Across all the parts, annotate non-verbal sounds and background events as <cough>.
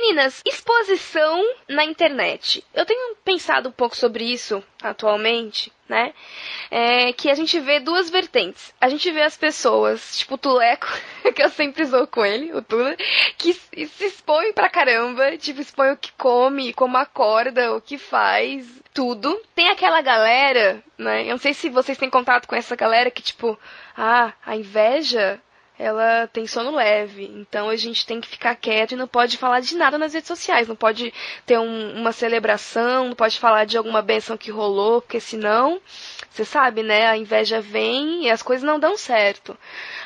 Meninas, exposição na internet. Eu tenho pensado um pouco sobre isso atualmente, né? É que a gente vê duas vertentes. A gente vê as pessoas, tipo o Tuleco, <laughs> que eu sempre zoo com ele, o Tula, que se expõe pra caramba, tipo, expõe o que come, como acorda, o que faz, tudo. Tem aquela galera, né? Eu não sei se vocês têm contato com essa galera que, tipo, ah, a inveja ela tem sono leve. Então a gente tem que ficar quieto e não pode falar de nada nas redes sociais. Não pode ter um, uma celebração, não pode falar de alguma benção que rolou, porque senão, você sabe, né? A inveja vem e as coisas não dão certo.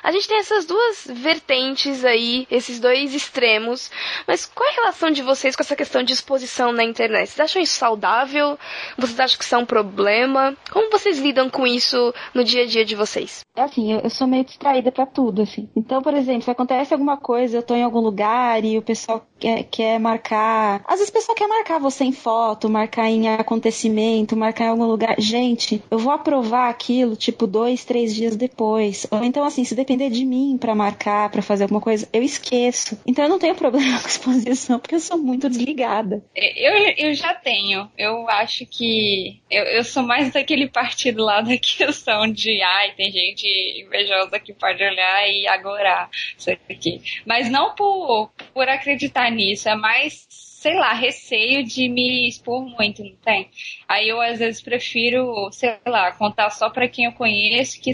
A gente tem essas duas vertentes aí, esses dois extremos. Mas qual é a relação de vocês com essa questão de exposição na internet? Vocês acham isso saudável? Vocês acham que isso é um problema? Como vocês lidam com isso no dia a dia de vocês? É assim, eu, sou meio distraída para tudo, assim. Então, por exemplo, se acontece alguma coisa, eu tô em algum lugar e o pessoal quer, quer marcar. Às vezes o pessoal quer marcar você em foto, marcar em acontecimento, marcar em algum lugar. Gente, eu vou aprovar aquilo, tipo, dois, três dias depois. Ou então, assim, se depender de mim para marcar, para fazer alguma coisa, eu esqueço. Então eu não tenho problema <laughs> com exposição, porque eu sou muito desligada. Eu, eu já tenho. Eu acho que eu, eu sou mais daquele partido lá da <laughs> questão de ai, tem gente invejosa que pode olhar e agorar isso aqui. Mas não por, por acreditar nisso, é mais sei lá, receio de me expor muito, não tem? Aí eu às vezes prefiro, sei lá, contar só para quem eu conheço, que,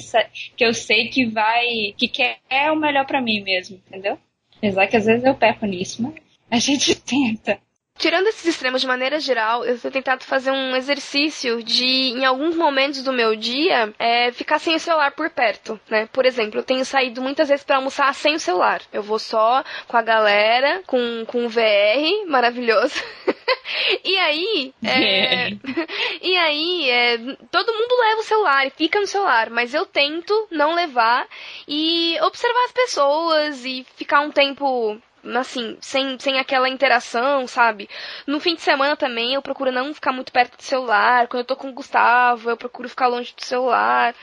que eu sei que vai, que quer o melhor para mim mesmo, entendeu? Apesar que às vezes eu peco nisso, mas a gente <laughs> tenta. Tirando esses extremos de maneira geral, eu tenho tentado fazer um exercício de, em alguns momentos do meu dia, é, ficar sem o celular por perto, né? Por exemplo, eu tenho saído muitas vezes para almoçar sem o celular. Eu vou só com a galera, com, com o VR, maravilhoso. <laughs> e aí, é, <laughs> e aí, é, todo mundo leva o celular e fica no celular, mas eu tento não levar e observar as pessoas e ficar um tempo assim, sem, sem aquela interação, sabe? No fim de semana também eu procuro não ficar muito perto do celular. Quando eu tô com o Gustavo, eu procuro ficar longe do celular.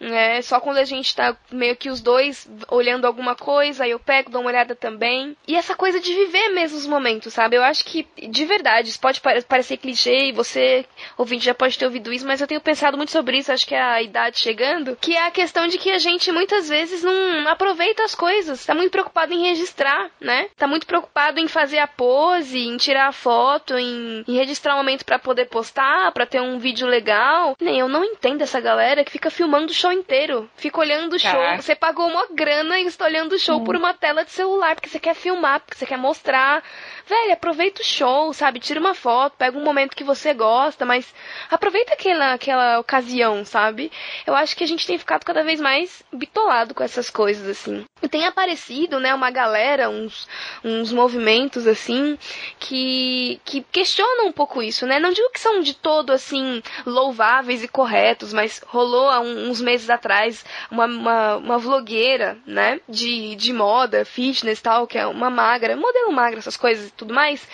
É, só quando a gente tá meio que os dois olhando alguma coisa, aí eu pego, dou uma olhada também. E essa coisa de viver mesmo os momentos, sabe? Eu acho que, de verdade, isso pode parecer clichê e você, ouvinte, já pode ter ouvido isso, mas eu tenho pensado muito sobre isso, acho que é a idade chegando, que é a questão de que a gente muitas vezes não aproveita as coisas, tá muito preocupado em registrar, né? Tá muito preocupado em fazer a pose, em tirar a foto, em, em registrar o um momento para poder postar, para ter um vídeo legal. Nem eu não entendo essa galera que fica filmando show show inteiro. Fica olhando o show. Você pagou uma grana e está olhando o show hum. por uma tela de celular, porque você quer filmar, porque você quer mostrar. Velho, aproveita o show, sabe? Tira uma foto, pega um momento que você gosta, mas aproveita aquela, aquela ocasião, sabe? Eu acho que a gente tem ficado cada vez mais bitolado com essas coisas, assim. E tem aparecido, né, uma galera, uns, uns movimentos, assim, que, que questionam um pouco isso, né? Não digo que são de todo, assim, louváveis e corretos, mas rolou há uns meses atrás uma, uma, uma vlogueira, né? De, de moda, fitness tal, que é uma magra, modelo magra, essas coisas e tudo mais.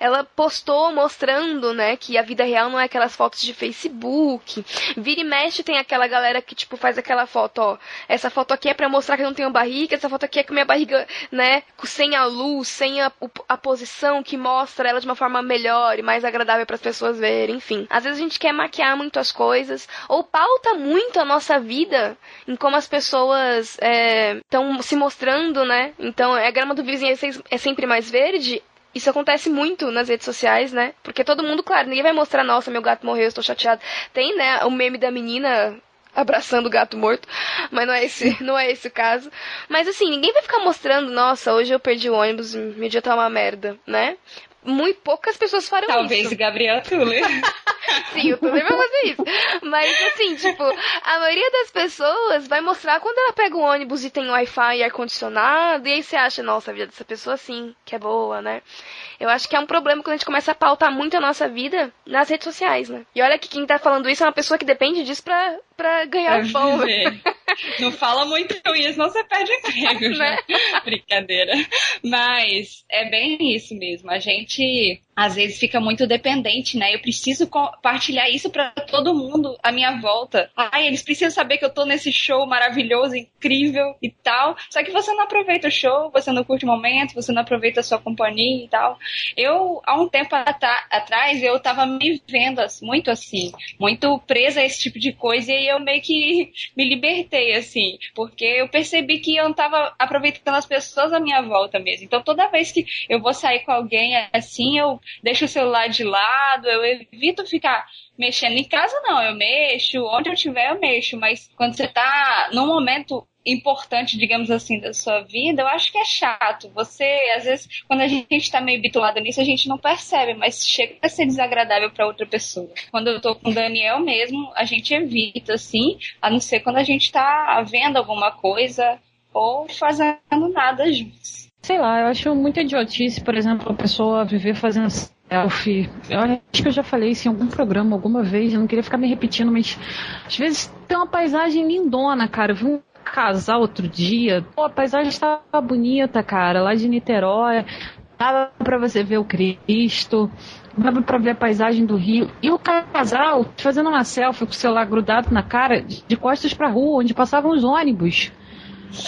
Ela postou mostrando, né, que a vida real não é aquelas fotos de Facebook. Vira e mexe tem aquela galera que, tipo, faz aquela foto, ó. Essa foto aqui é pra mostrar que eu não tenho barriga, essa foto aqui é com minha barriga, né, sem a luz, sem a, a posição que mostra ela de uma forma melhor e mais agradável para as pessoas verem, enfim. Às vezes a gente quer maquiar muito as coisas, ou pauta muito a nossa vida em como as pessoas estão é, se mostrando, né? Então, a grama do vizinho é sempre mais verde. Isso acontece muito nas redes sociais, né? Porque todo mundo, claro, ninguém vai mostrar, nossa, meu gato morreu, estou chateado. Tem, né, o meme da menina abraçando o gato morto, mas não é esse, não é esse o caso. Mas assim, ninguém vai ficar mostrando, nossa, hoje eu perdi o ônibus, meu dia tá uma merda, né? Muito poucas pessoas farão Talvez isso. Talvez Gabriel Tuller. <laughs> Sim, o Tuller vai fazer isso. Mas assim, tipo, a maioria das pessoas vai mostrar quando ela pega o ônibus e tem Wi-Fi e ar-condicionado, e aí você acha, nossa, a vida dessa pessoa sim, que é boa, né? Eu acho que é um problema quando a gente começa a pautar muito a nossa vida nas redes sociais, né? E olha que quem tá falando isso é uma pessoa que depende disso pra, pra ganhar Pra pão. Não fala muito isso, não você perde emprego. <laughs> Né? já. Brincadeira. Mas é bem isso mesmo. A gente às vezes fica muito dependente, né? Eu preciso compartilhar isso pra todo mundo à minha volta. Ai, eles precisam saber que eu tô nesse show maravilhoso, incrível e tal. Só que você não aproveita o show, você não curte o momento, você não aproveita a sua companhia e tal. Eu, há um tempo atrás, eu tava me vendo muito assim, muito presa a esse tipo de coisa e eu meio que me libertei, assim, porque eu percebi que eu não tava aproveitando as pessoas à minha volta mesmo. Então toda vez que eu vou sair com alguém assim, eu deixo o celular de lado, eu evito ficar mexendo em casa não, eu mexo, onde eu tiver eu mexo, mas quando você tá num momento importante, digamos assim, da sua vida, eu acho que é chato. Você, às vezes, quando a gente tá meio bitolado nisso, a gente não percebe, mas chega a ser desagradável para outra pessoa. Quando eu tô com o Daniel mesmo, a gente evita, assim, a não ser quando a gente tá vendo alguma coisa ou fazendo nada juntos. Sei lá, eu acho muita idiotice, por exemplo, a pessoa viver fazendo selfie. Eu acho que eu já falei isso em algum programa alguma vez, eu não queria ficar me repetindo, mas às vezes tem uma paisagem lindona, cara. Eu vi um casal outro dia, pô, a paisagem estava bonita, cara, lá de Niterói. Dava pra você ver o Cristo, dava pra ver a paisagem do Rio. E o casal fazendo uma selfie com o celular grudado na cara, de costas pra rua, onde passavam os ônibus.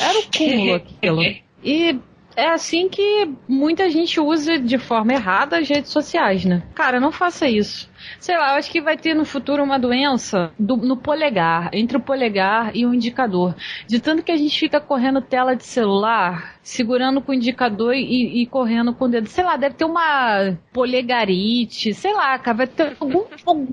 Era o cúmulo <laughs> aquilo. E é assim que muita gente usa de forma errada as redes sociais, né? Cara, não faça isso. Sei lá, eu acho que vai ter no futuro uma doença do- no polegar, entre o polegar e o indicador. De tanto que a gente fica correndo tela de celular, segurando com o indicador e, e correndo com o dedo. Sei lá, deve ter uma polegarite, sei lá, cara, vai ter algum, algum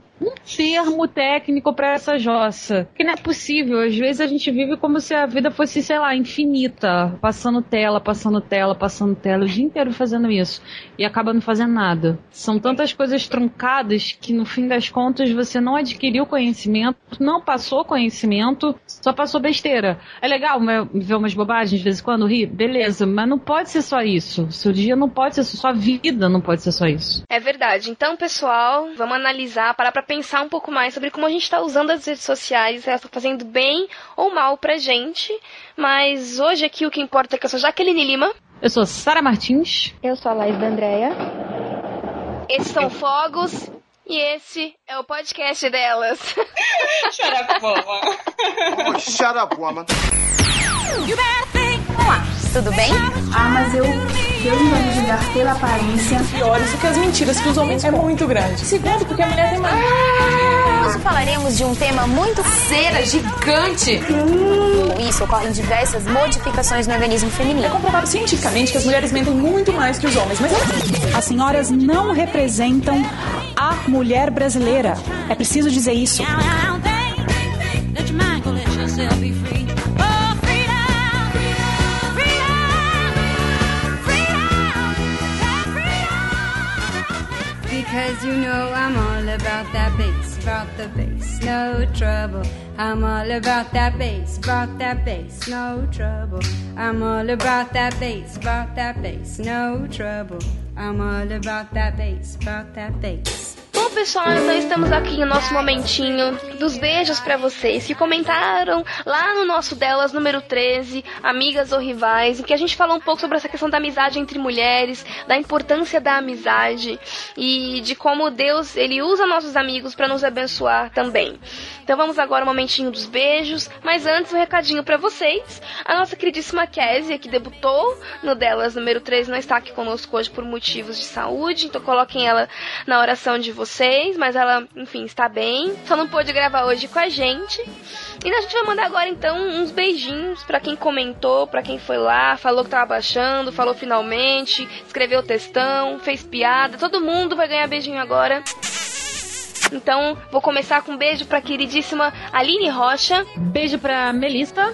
termo técnico pra essa jossa. Que não é possível. Às vezes a gente vive como se a vida fosse, sei lá, infinita. Passando tela, passando tela, passando tela, o dia inteiro fazendo isso. E acaba não fazendo nada. São tantas coisas truncadas que no fim das contas você não adquiriu conhecimento, não passou conhecimento, só passou besteira. É legal ver umas bobagens de vez em quando, rir? Beleza, mas não pode ser só isso. Seu dia não pode ser sua vida não pode ser só isso. É verdade. Então, pessoal, vamos analisar, parar pra pensar um pouco mais sobre como a gente tá usando as redes sociais, se elas estão fazendo bem ou mal pra gente. Mas hoje aqui o que importa é que eu sou Jaqueline Lima. Eu sou Sara Martins. Eu sou a Laís da Andrea. Esses são Fogos. E esse é o podcast delas. <laughs> Xarapova. Oh, shut up, woman. Olá, tudo bem? Ah, mas eu. Deus não vai me julgar pela aparência. piores do que as mentiras que os homens é muito grande. Segundo, porque a mulher tem mais. Hoje falaremos de um tema muito Cera gigante. Com isso ocorrem diversas modificações no organismo feminino. Comprovado cientificamente que as mulheres mentem muito mais que os homens, mas As senhoras não representam mulher brasileira. É preciso dizer isso. You know I'm all about that bass, about the bass, no trouble. I'm all about that bass, about that bass, no trouble. I'm all about that bass, about that bass, no trouble. I'm all about that bass, about that bass. Pessoal, então estamos aqui no nosso momentinho dos beijos pra vocês que comentaram lá no nosso delas número 13, Amigas ou Rivais, em que a gente falou um pouco sobre essa questão da amizade entre mulheres, da importância da amizade e de como Deus, ele usa nossos amigos pra nos abençoar também. Então vamos agora ao momentinho dos beijos, mas antes um recadinho pra vocês. A nossa queridíssima Késia, que debutou no delas número 13, não está aqui conosco hoje por motivos de saúde, então coloquem ela na oração de vocês, mas ela, enfim, está bem. Só não pôde gravar hoje com a gente. E a gente vai mandar agora então uns beijinhos pra quem comentou, pra quem foi lá, falou que tava baixando, falou finalmente, escreveu textão, fez piada. Todo mundo vai ganhar beijinho agora. Então, vou começar com um beijo pra queridíssima Aline Rocha. Beijo pra Melissa.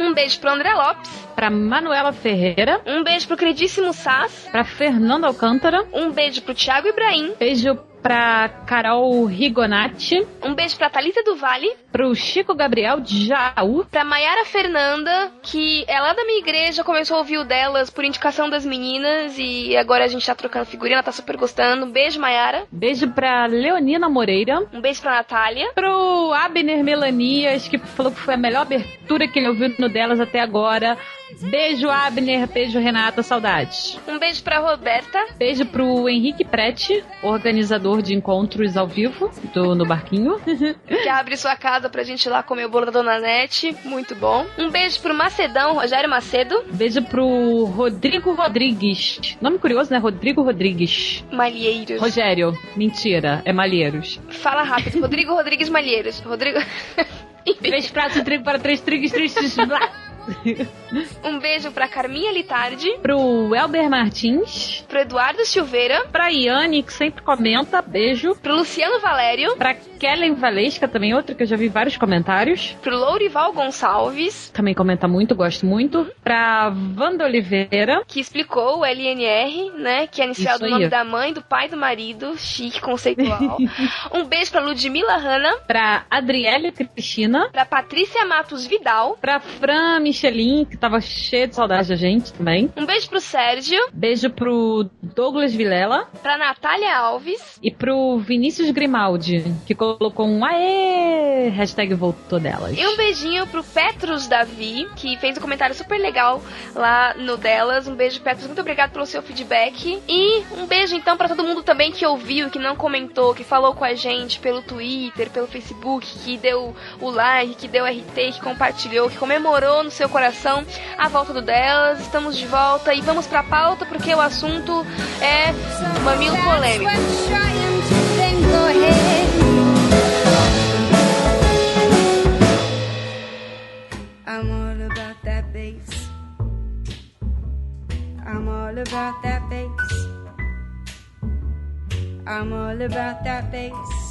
Um beijo pro André Lopes. Pra Manuela Ferreira. Um beijo pro queridíssimo Sass. Pra Fernanda Alcântara. Um beijo pro Thiago Ibrahim. Beijo pra Carol Rigonati. Um beijo pra Thalita do Vale. Pro Chico Gabriel de Jaú. Pra Maiara Fernanda, que é lá da minha igreja, começou a ouvir o delas por indicação das meninas e agora a gente tá trocando figurinha, ela tá super gostando. Um beijo, Maiara. Beijo pra Leonina Moreira. Um beijo pra Natália. Pro Abner Melanias, que falou que foi a melhor abertura que ele ouviu no delas até agora. Beijo, Abner. Beijo, Renata. Saudades. Um beijo pra Roberta. Beijo pro Henrique Prete, organizador de encontros ao vivo do, no Barquinho. <laughs> que abre sua casa pra gente ir lá comer o bolo da Dona Nete. Muito bom. Um beijo pro Macedão, Rogério Macedo. Beijo pro Rodrigo Rodrigues. Nome curioso, né? Rodrigo Rodrigues. Malheiros. Rogério. Mentira. É Malheiros. Fala rápido. Rodrigo Rodrigues Malheiros. Rodrigo... <laughs> Três pratos de trigo para três trigos, três... <laughs> <laughs> um beijo pra Carminha Litardi. Pro Elber Martins. Pro Eduardo Silveira. Pra Iane, que sempre comenta. Beijo. Pro Luciano Valério. Pra Kellen Valesca, também outra que eu já vi vários comentários. Pro Lourival Gonçalves. Também comenta muito, gosto muito. Pra Wanda Oliveira. Que explicou o LNR, né? Que é inicial do nome da mãe, do pai do marido. Chique, conceitual. <laughs> um beijo pra Ludmila Hanna. Pra Adriele Cristina. Pra Patrícia Matos Vidal. Pra Fran Michelin, que tava cheio de saudade da gente também. Um beijo pro Sérgio. Beijo pro Douglas Vilela. Pra Natália Alves. E pro Vinícius Grimaldi, que colocou um aê! Hashtag voltou delas. E um beijinho pro Petrus Davi, que fez um comentário super legal lá no delas. Um beijo, Petrus. Muito obrigado pelo seu feedback. E um beijo então para todo mundo também que ouviu, que não comentou, que falou com a gente pelo Twitter, pelo Facebook, que deu o like, que deu RT, que compartilhou, que comemorou no seu coração a volta do delas. Estamos de volta e vamos pra pauta porque o assunto é mamilo polêmico. I'm all about that bass. I'm all about that bass. I'm all about that bass.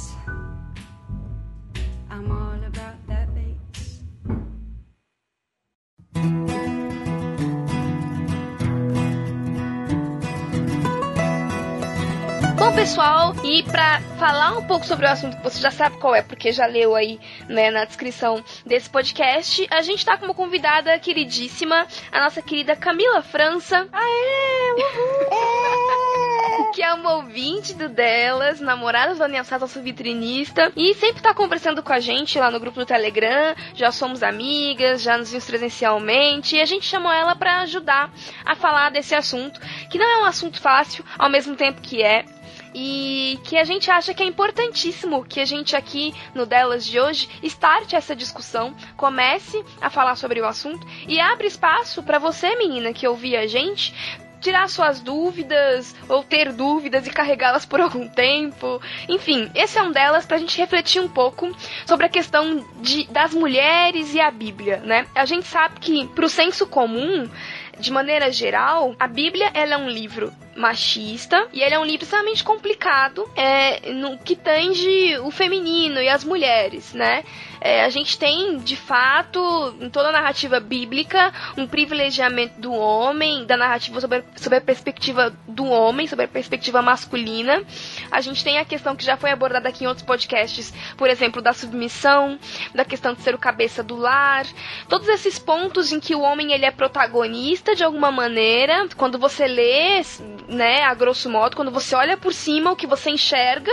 Bom, pessoal, e para falar um pouco sobre o assunto que você já sabe qual é, porque já leu aí né, na descrição desse podcast, a gente tá com uma convidada queridíssima, a nossa querida Camila França. Aê! Uhul! <laughs> que é uma ouvinte do delas, namorada da Daniel nossa vitrinista, e sempre tá conversando com a gente lá no grupo do Telegram, já somos amigas, já nos vimos presencialmente, e a gente chamou ela para ajudar a falar desse assunto, que não é um assunto fácil, ao mesmo tempo que é, e que a gente acha que é importantíssimo que a gente aqui no Delas de hoje starte essa discussão, comece a falar sobre o assunto e abre espaço para você, menina, que ouvia a gente, tirar suas dúvidas ou ter dúvidas e carregá-las por algum tempo. Enfim, esse é um delas pra gente refletir um pouco sobre a questão de, das mulheres e a Bíblia, né? A gente sabe que pro senso comum de maneira geral, a Bíblia ela é um livro machista e ele é um livro extremamente complicado é, no que tange o feminino e as mulheres, né? É, a gente tem, de fato, em toda a narrativa bíblica, um privilegiamento do homem, da narrativa sobre, sobre a perspectiva do homem, sobre a perspectiva masculina. A gente tem a questão que já foi abordada aqui em outros podcasts, por exemplo, da submissão, da questão de ser o cabeça do lar, todos esses pontos em que o homem ele é protagonista de alguma maneira. Quando você lê, né, a grosso modo, quando você olha por cima, o que você enxerga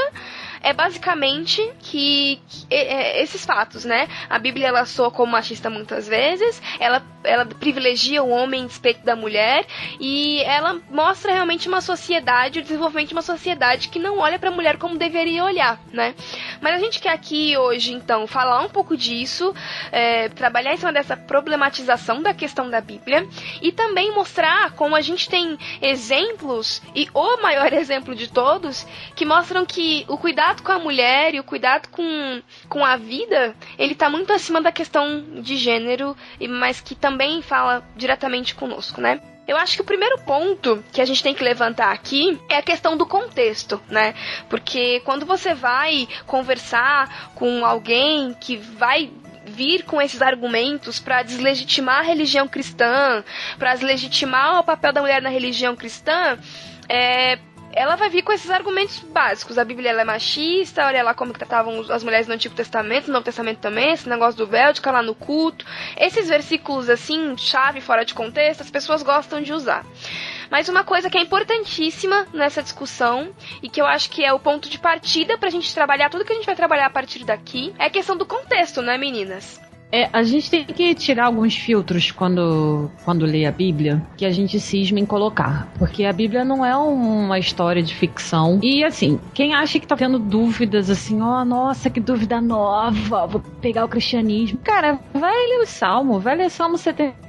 é basicamente que, que é, esses fatos, né? A Bíblia ela soa como machista muitas vezes, ela, ela privilegia o homem respeito da mulher e ela mostra realmente uma sociedade, o desenvolvimento de uma sociedade que não olha para a mulher como deveria olhar, né? Mas a gente quer aqui hoje, então, falar um pouco disso, é, trabalhar em cima dessa problematização da questão da Bíblia e também mostrar como a gente tem exemplos, e o maior <laughs> exemplo de todos, que mostram que o cuidado com a mulher e o cuidado com, com a vida, ele tá muito acima da questão de gênero, mas que também fala diretamente conosco, né? Eu acho que o primeiro ponto que a gente tem que levantar aqui é a questão do contexto, né? Porque quando você vai conversar com alguém que vai vir com esses argumentos para deslegitimar a religião cristã, para deslegitimar o papel da mulher na religião cristã, é, ela vai vir com esses argumentos básicos. A Bíblia é machista, olha lá como tratavam as mulheres no Antigo Testamento, no Novo Testamento também, esse negócio do véu, de lá no culto. Esses versículos assim, chave, fora de contexto, as pessoas gostam de usar. Mas uma coisa que é importantíssima nessa discussão e que eu acho que é o ponto de partida pra gente trabalhar tudo que a gente vai trabalhar a partir daqui é a questão do contexto, né, meninas? É, a gente tem que tirar alguns filtros quando, quando lê a Bíblia que a gente cisma em colocar. Porque a Bíblia não é uma história de ficção. E assim, quem acha que tá tendo dúvidas assim, ó, oh, nossa, que dúvida nova, vou pegar o cristianismo. Cara, vai ler o Salmo, vai ler Salmo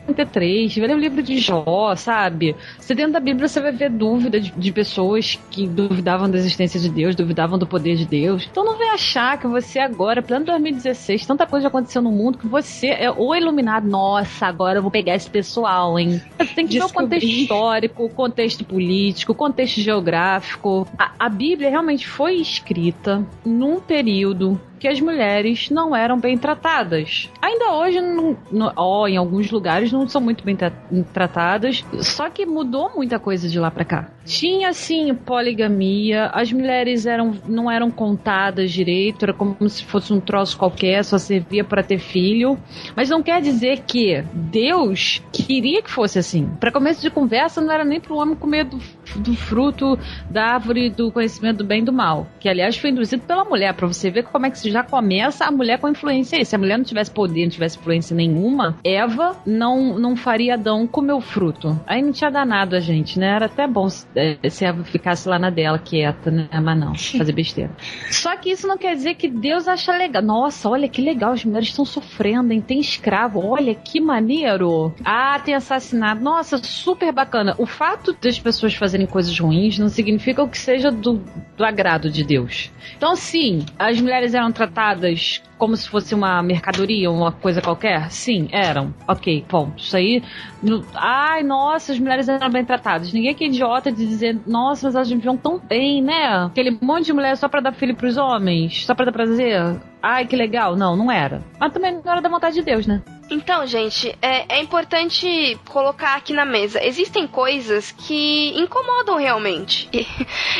73, vai ler o livro de Jó, sabe? Você dentro da Bíblia você vai ver dúvida de, de pessoas que duvidavam da existência de Deus, duvidavam do poder de Deus. Então não vai achar que você agora, plano 2016, tanta coisa aconteceu no mundo que você é o iluminado. Nossa, agora eu vou pegar esse pessoal, hein? Você tem que ver o contexto histórico, o contexto político, o contexto geográfico. A, a Bíblia realmente foi escrita num período que as mulheres não eram bem tratadas. Ainda hoje, não, não, ó, em alguns lugares, não são muito bem tra tratadas, só que mudou muita coisa de lá para cá. Tinha, sim, poligamia, as mulheres eram, não eram contadas direito, era como se fosse um troço qualquer, só servia para ter filho. Mas não quer dizer que Deus queria que fosse assim. Para começo de conversa, não era nem para o homem comer do, do fruto da árvore do conhecimento do bem e do mal, que aliás foi induzido pela mulher, para você ver como é que se já começa a mulher com influência aí. Se a mulher não tivesse poder, não tivesse influência nenhuma, Eva não, não faria Adão comer o fruto. Aí não tinha danado a gente, né? Era até bom se, é, se Eva ficasse lá na dela, quieta, né? Mas não, <laughs> fazer besteira. Só que isso não quer dizer que Deus acha legal. Nossa, olha que legal, as mulheres estão sofrendo, hein? Tem escravo, olha que maneiro. Ah, tem assassinato. Nossa, super bacana. O fato das pessoas fazerem coisas ruins não significa que seja do, do agrado de Deus. Então, sim, as mulheres eram tratadas como se fosse uma mercadoria, uma coisa qualquer? Sim, eram. Ok, ponto. Isso aí. No, ai, nossa, as mulheres eram bem tratadas. Ninguém que é idiota de dizer, nossa, mas elas viviam tão bem, né? Aquele monte de mulher só pra dar filho pros homens, só pra dar prazer. Ai, que legal. Não, não era. Mas também não era da vontade de Deus, né? Então, gente, é, é, importante colocar aqui na mesa. Existem coisas que incomodam realmente. <laughs>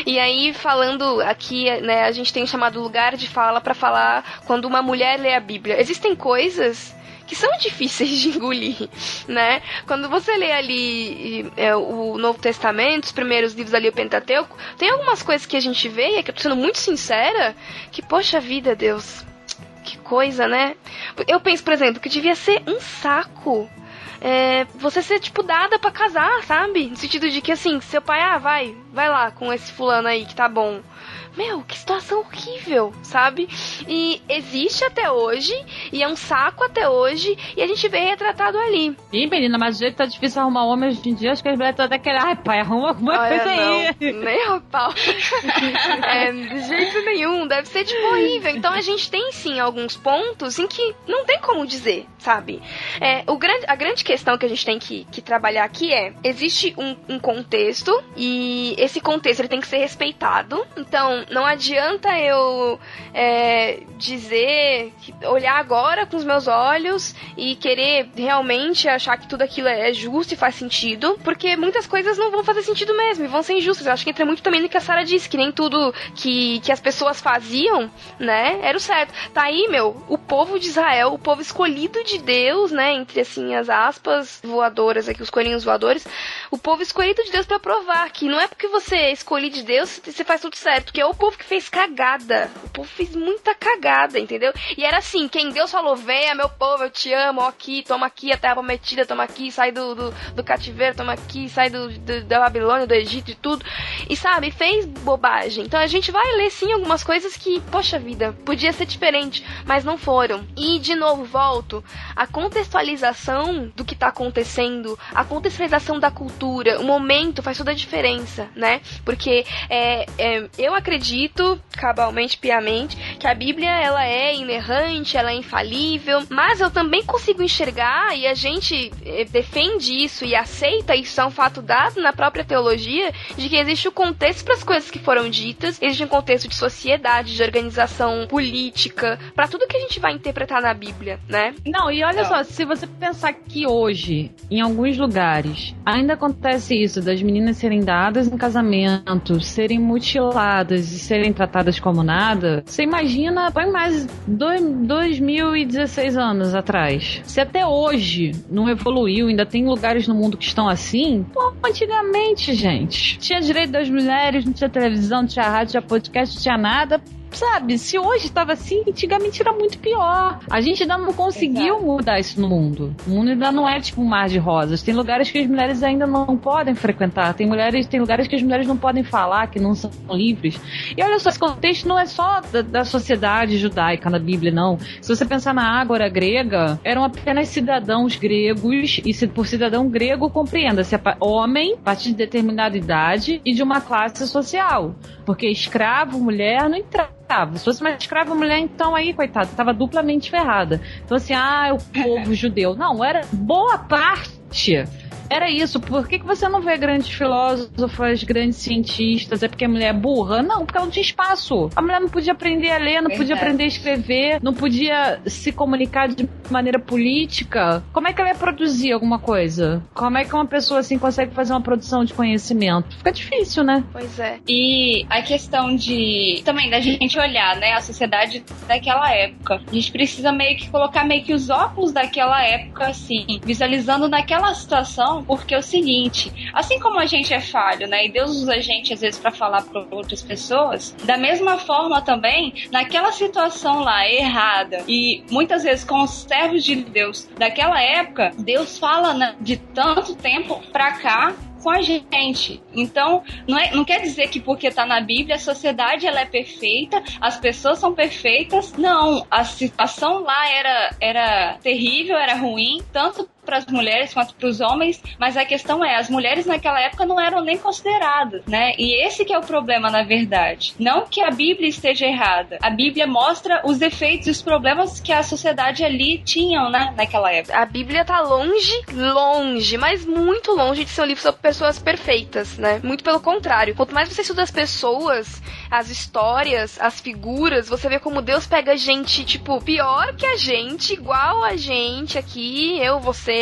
E, e aí, falando aqui, né, a gente tem chamado lugar de fala para falar quando uma mulher lê a Bíblia. Existem coisas que são <laughs> difíceis de engolir, né? Quando você lê ali é, o Novo Testamento, os primeiros livros ali, o Pentateuco, tem algumas coisas que a gente vê, e que eu tô sendo muito sincera, que, poxa vida, Deus, que coisa, né? Eu penso, por exemplo, que devia ser um saco é, você ser, tipo, dada para casar, sabe? No sentido de que, assim, seu pai, ah, vai, vai lá com esse fulano aí que tá bom. Meu, que situação horrível, sabe? E existe até hoje, e é um saco até hoje, e a gente vê retratado ali. Ih, menina, mas do jeito que tá difícil arrumar homem hoje em dia, acho que as mulheres estão até querendo, ai, pai, arruma alguma Olha, coisa não, aí. Nem a pau. <laughs> é, de jeito nenhum, deve ser tipo horrível. Então a gente tem sim alguns pontos em que não tem como dizer, sabe? É, o grande, a grande questão que a gente tem que, que trabalhar aqui é: existe um, um contexto, e esse contexto ele tem que ser respeitado. Então, não adianta eu é, dizer, olhar agora com os meus olhos e querer realmente achar que tudo aquilo é justo e faz sentido, porque muitas coisas não vão fazer sentido mesmo e vão ser injustas. Eu acho que entra muito também no que a Sarah disse, que nem tudo que, que as pessoas faziam, né, era o certo. Tá aí, meu, o povo de Israel, o povo escolhido de Deus, né, entre assim as aspas voadoras aqui, os coelhinhos voadores, o povo escolhido de Deus para provar que não é porque você é escolhido de Deus você faz tudo certo, que é o povo que fez cagada. O povo fez muita cagada, entendeu? E era assim, quem Deus falou, venha meu povo, eu te amo, ó aqui, toma aqui a terra prometida, toma aqui, sai do, do, do cativeiro, toma aqui, sai do, do, da Babilônia, do Egito e tudo. E sabe, fez bobagem. Então a gente vai ler sim algumas coisas que, poxa vida, podia ser diferente, mas não foram. E de novo, volto, a contextualização do que tá acontecendo, a contextualização da cultura, o momento faz toda a diferença, né? Porque é, é, eu acredito, cabalmente, piamente, que a Bíblia ela é inerrante, ela é infalível, mas eu também consigo enxergar e a gente eh, defende isso e aceita isso é um fato dado na própria teologia de que existe o contexto para as coisas que foram ditas, existe um contexto de sociedade, de organização política, para tudo que a gente vai interpretar na Bíblia, né? Não, e olha só, se você pensar que hoje, em alguns lugares, ainda acontece isso das meninas serem dadas em casamento, serem mutiladas e serem tratadas como nada, você imagina, põe mais dois, 2016 anos atrás. Se até hoje não evoluiu, ainda tem lugares no mundo que estão assim, pô, antigamente, gente, tinha direito das mulheres, não tinha televisão, não tinha rádio, não tinha podcast, não tinha nada sabe, se hoje estava assim, antigamente era muito pior. A gente ainda não conseguiu Exato. mudar isso no mundo. O mundo ainda não é tipo um mar de rosas. Tem lugares que as mulheres ainda não podem frequentar. Tem mulheres, tem lugares que as mulheres não podem falar, que não são livres. E olha só, esse contexto não é só da, da sociedade judaica na Bíblia, não. Se você pensar na Ágora grega, eram apenas cidadãos gregos, e se por cidadão grego compreenda-se homem, a partir de determinada idade e de uma classe social. Porque escravo, mulher, não entrava escravo. Se fosse uma escrava mulher, então aí, coitada, estava duplamente ferrada. Então, assim, ah, o povo judeu. Não, era boa parte era isso. Por que, que você não vê grandes filósofas, grandes cientistas? É porque a mulher é burra? Não, porque ela não tinha espaço. A mulher não podia aprender a ler, não Verdade. podia aprender a escrever, não podia se comunicar de maneira política. Como é que ela ia produzir alguma coisa? Como é que uma pessoa assim consegue fazer uma produção de conhecimento? Fica difícil, né? Pois é. E a questão de também da gente olhar, né, a sociedade daquela época. A gente precisa meio que colocar meio que os óculos daquela época assim, visualizando naquela situação porque é o seguinte, assim como a gente é falho, né, e Deus usa a gente às vezes para falar para outras pessoas, da mesma forma também, naquela situação lá errada e muitas vezes com os servos de Deus daquela época, Deus fala né, de tanto tempo para cá com a gente. Então, não, é, não quer dizer que porque tá na Bíblia a sociedade ela é perfeita, as pessoas são perfeitas. Não, a situação lá era, era terrível, era ruim, tanto para as mulheres quanto para os homens, mas a questão é, as mulheres naquela época não eram nem consideradas, né? E esse que é o problema na verdade. Não que a Bíblia esteja errada. A Bíblia mostra os efeitos e os problemas que a sociedade ali tinham, né, naquela época. A Bíblia tá longe, longe, mas muito longe de ser um livro sobre pessoas perfeitas, né? Muito pelo contrário. Quanto mais você estuda as pessoas, as histórias, as figuras, você vê como Deus pega gente, tipo, pior que a gente, igual a gente aqui, eu, você,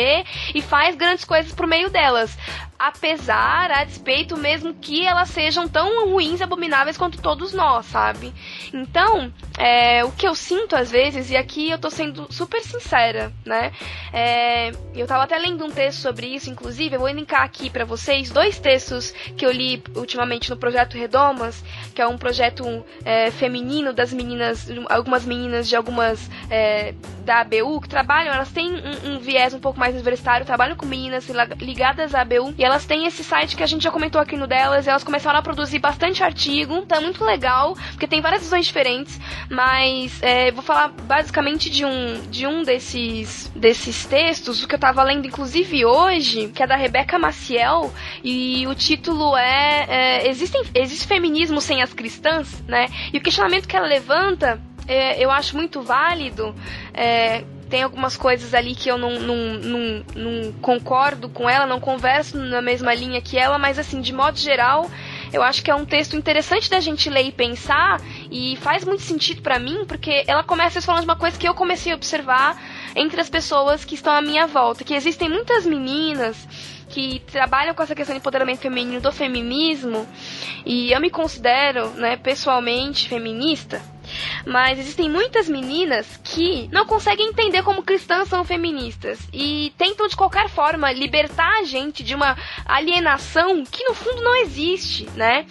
e faz grandes coisas por meio delas apesar, a despeito mesmo que elas sejam tão ruins e abomináveis quanto todos nós, sabe? Então, é, o que eu sinto às vezes, e aqui eu tô sendo super sincera, né? É, eu tava até lendo um texto sobre isso, inclusive, eu vou linkar aqui para vocês dois textos que eu li ultimamente no Projeto Redomas, que é um projeto é, feminino das meninas, algumas meninas de algumas é, da ABU que trabalham, elas têm um, um viés um pouco mais universitário, trabalham com meninas ligadas à ABU, e elas têm esse site que a gente já comentou aqui no delas, e elas começaram a produzir bastante artigo, tá muito legal, porque tem várias visões diferentes, mas é, vou falar basicamente de um, de um desses, desses textos, o que eu tava lendo inclusive hoje, que é da Rebeca Maciel, e o título é, é existem, Existe feminismo sem as cristãs, né? E o questionamento que ela levanta é, eu acho muito válido. É, tem algumas coisas ali que eu não, não, não, não concordo com ela, não converso na mesma linha que ela, mas assim, de modo geral, eu acho que é um texto interessante da gente ler e pensar e faz muito sentido para mim, porque ela começa falando de uma coisa que eu comecei a observar entre as pessoas que estão à minha volta, que existem muitas meninas que trabalham com essa questão de empoderamento feminino, do feminismo, e eu me considero, né, pessoalmente feminista, mas existem muitas meninas que não conseguem entender como cristãs são feministas e tentam de qualquer forma libertar a gente de uma alienação que no fundo não existe, né?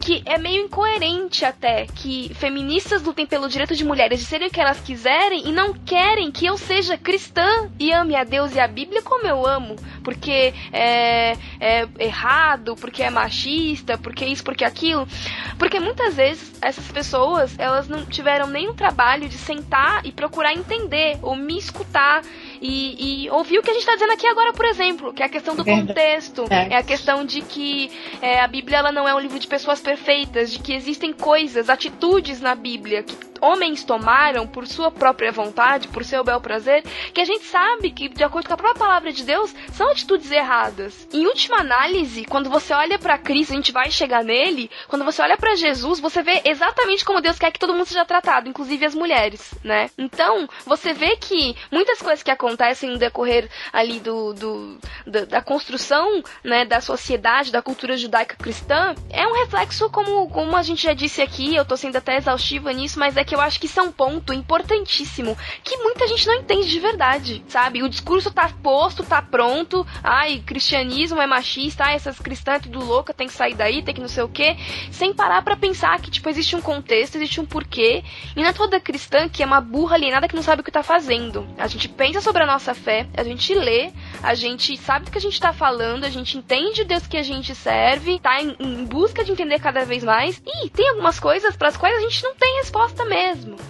Que é meio incoerente até que feministas lutem pelo direito de mulheres de serem o que elas quiserem e não querem que eu seja cristã e ame a Deus e a Bíblia como eu amo, porque é, é errado, porque é machista, porque isso, porque aquilo. Porque muitas vezes essas pessoas, elas não tiveram nenhum trabalho de sentar e procurar entender ou me escutar e, e ouvir o que a gente está dizendo aqui agora, por exemplo, que é a questão do contexto, é, é a questão de que é, a Bíblia ela não é um livro de pessoas perfeitas, de que existem coisas, atitudes na Bíblia que homens tomaram por sua própria vontade, por seu bel prazer, que a gente sabe que, de acordo com a própria palavra de Deus, são atitudes erradas. Em última análise, quando você olha para Cristo, a gente vai chegar nele, quando você olha para Jesus, você vê exatamente como Deus quer que todo mundo seja tratado, inclusive as mulheres, né? Então, você vê que muitas coisas que acontecem no decorrer ali do, do da, da, construção, né, da sociedade, da cultura judaica cristã, é um reflexo, como, como a gente já disse aqui, eu tô sendo até exaustiva nisso, mas é que eu acho que isso é um ponto importantíssimo que muita gente não entende de verdade, sabe? O discurso tá posto, tá pronto, ai, cristianismo é machista, ai, essas cristãs é tudo louca, tem que sair daí, tem que não sei o quê, sem parar para pensar que, tipo, existe um contexto, existe um porquê, e não é toda cristã que é uma burra alienada que não sabe o que tá fazendo. A gente pensa sobre a nossa fé, a gente lê, a gente sabe do que a gente tá falando, a gente entende o Deus que a gente serve, tá em, em busca de entender cada vez mais, e tem algumas coisas para as quais a gente não tem resposta mesmo,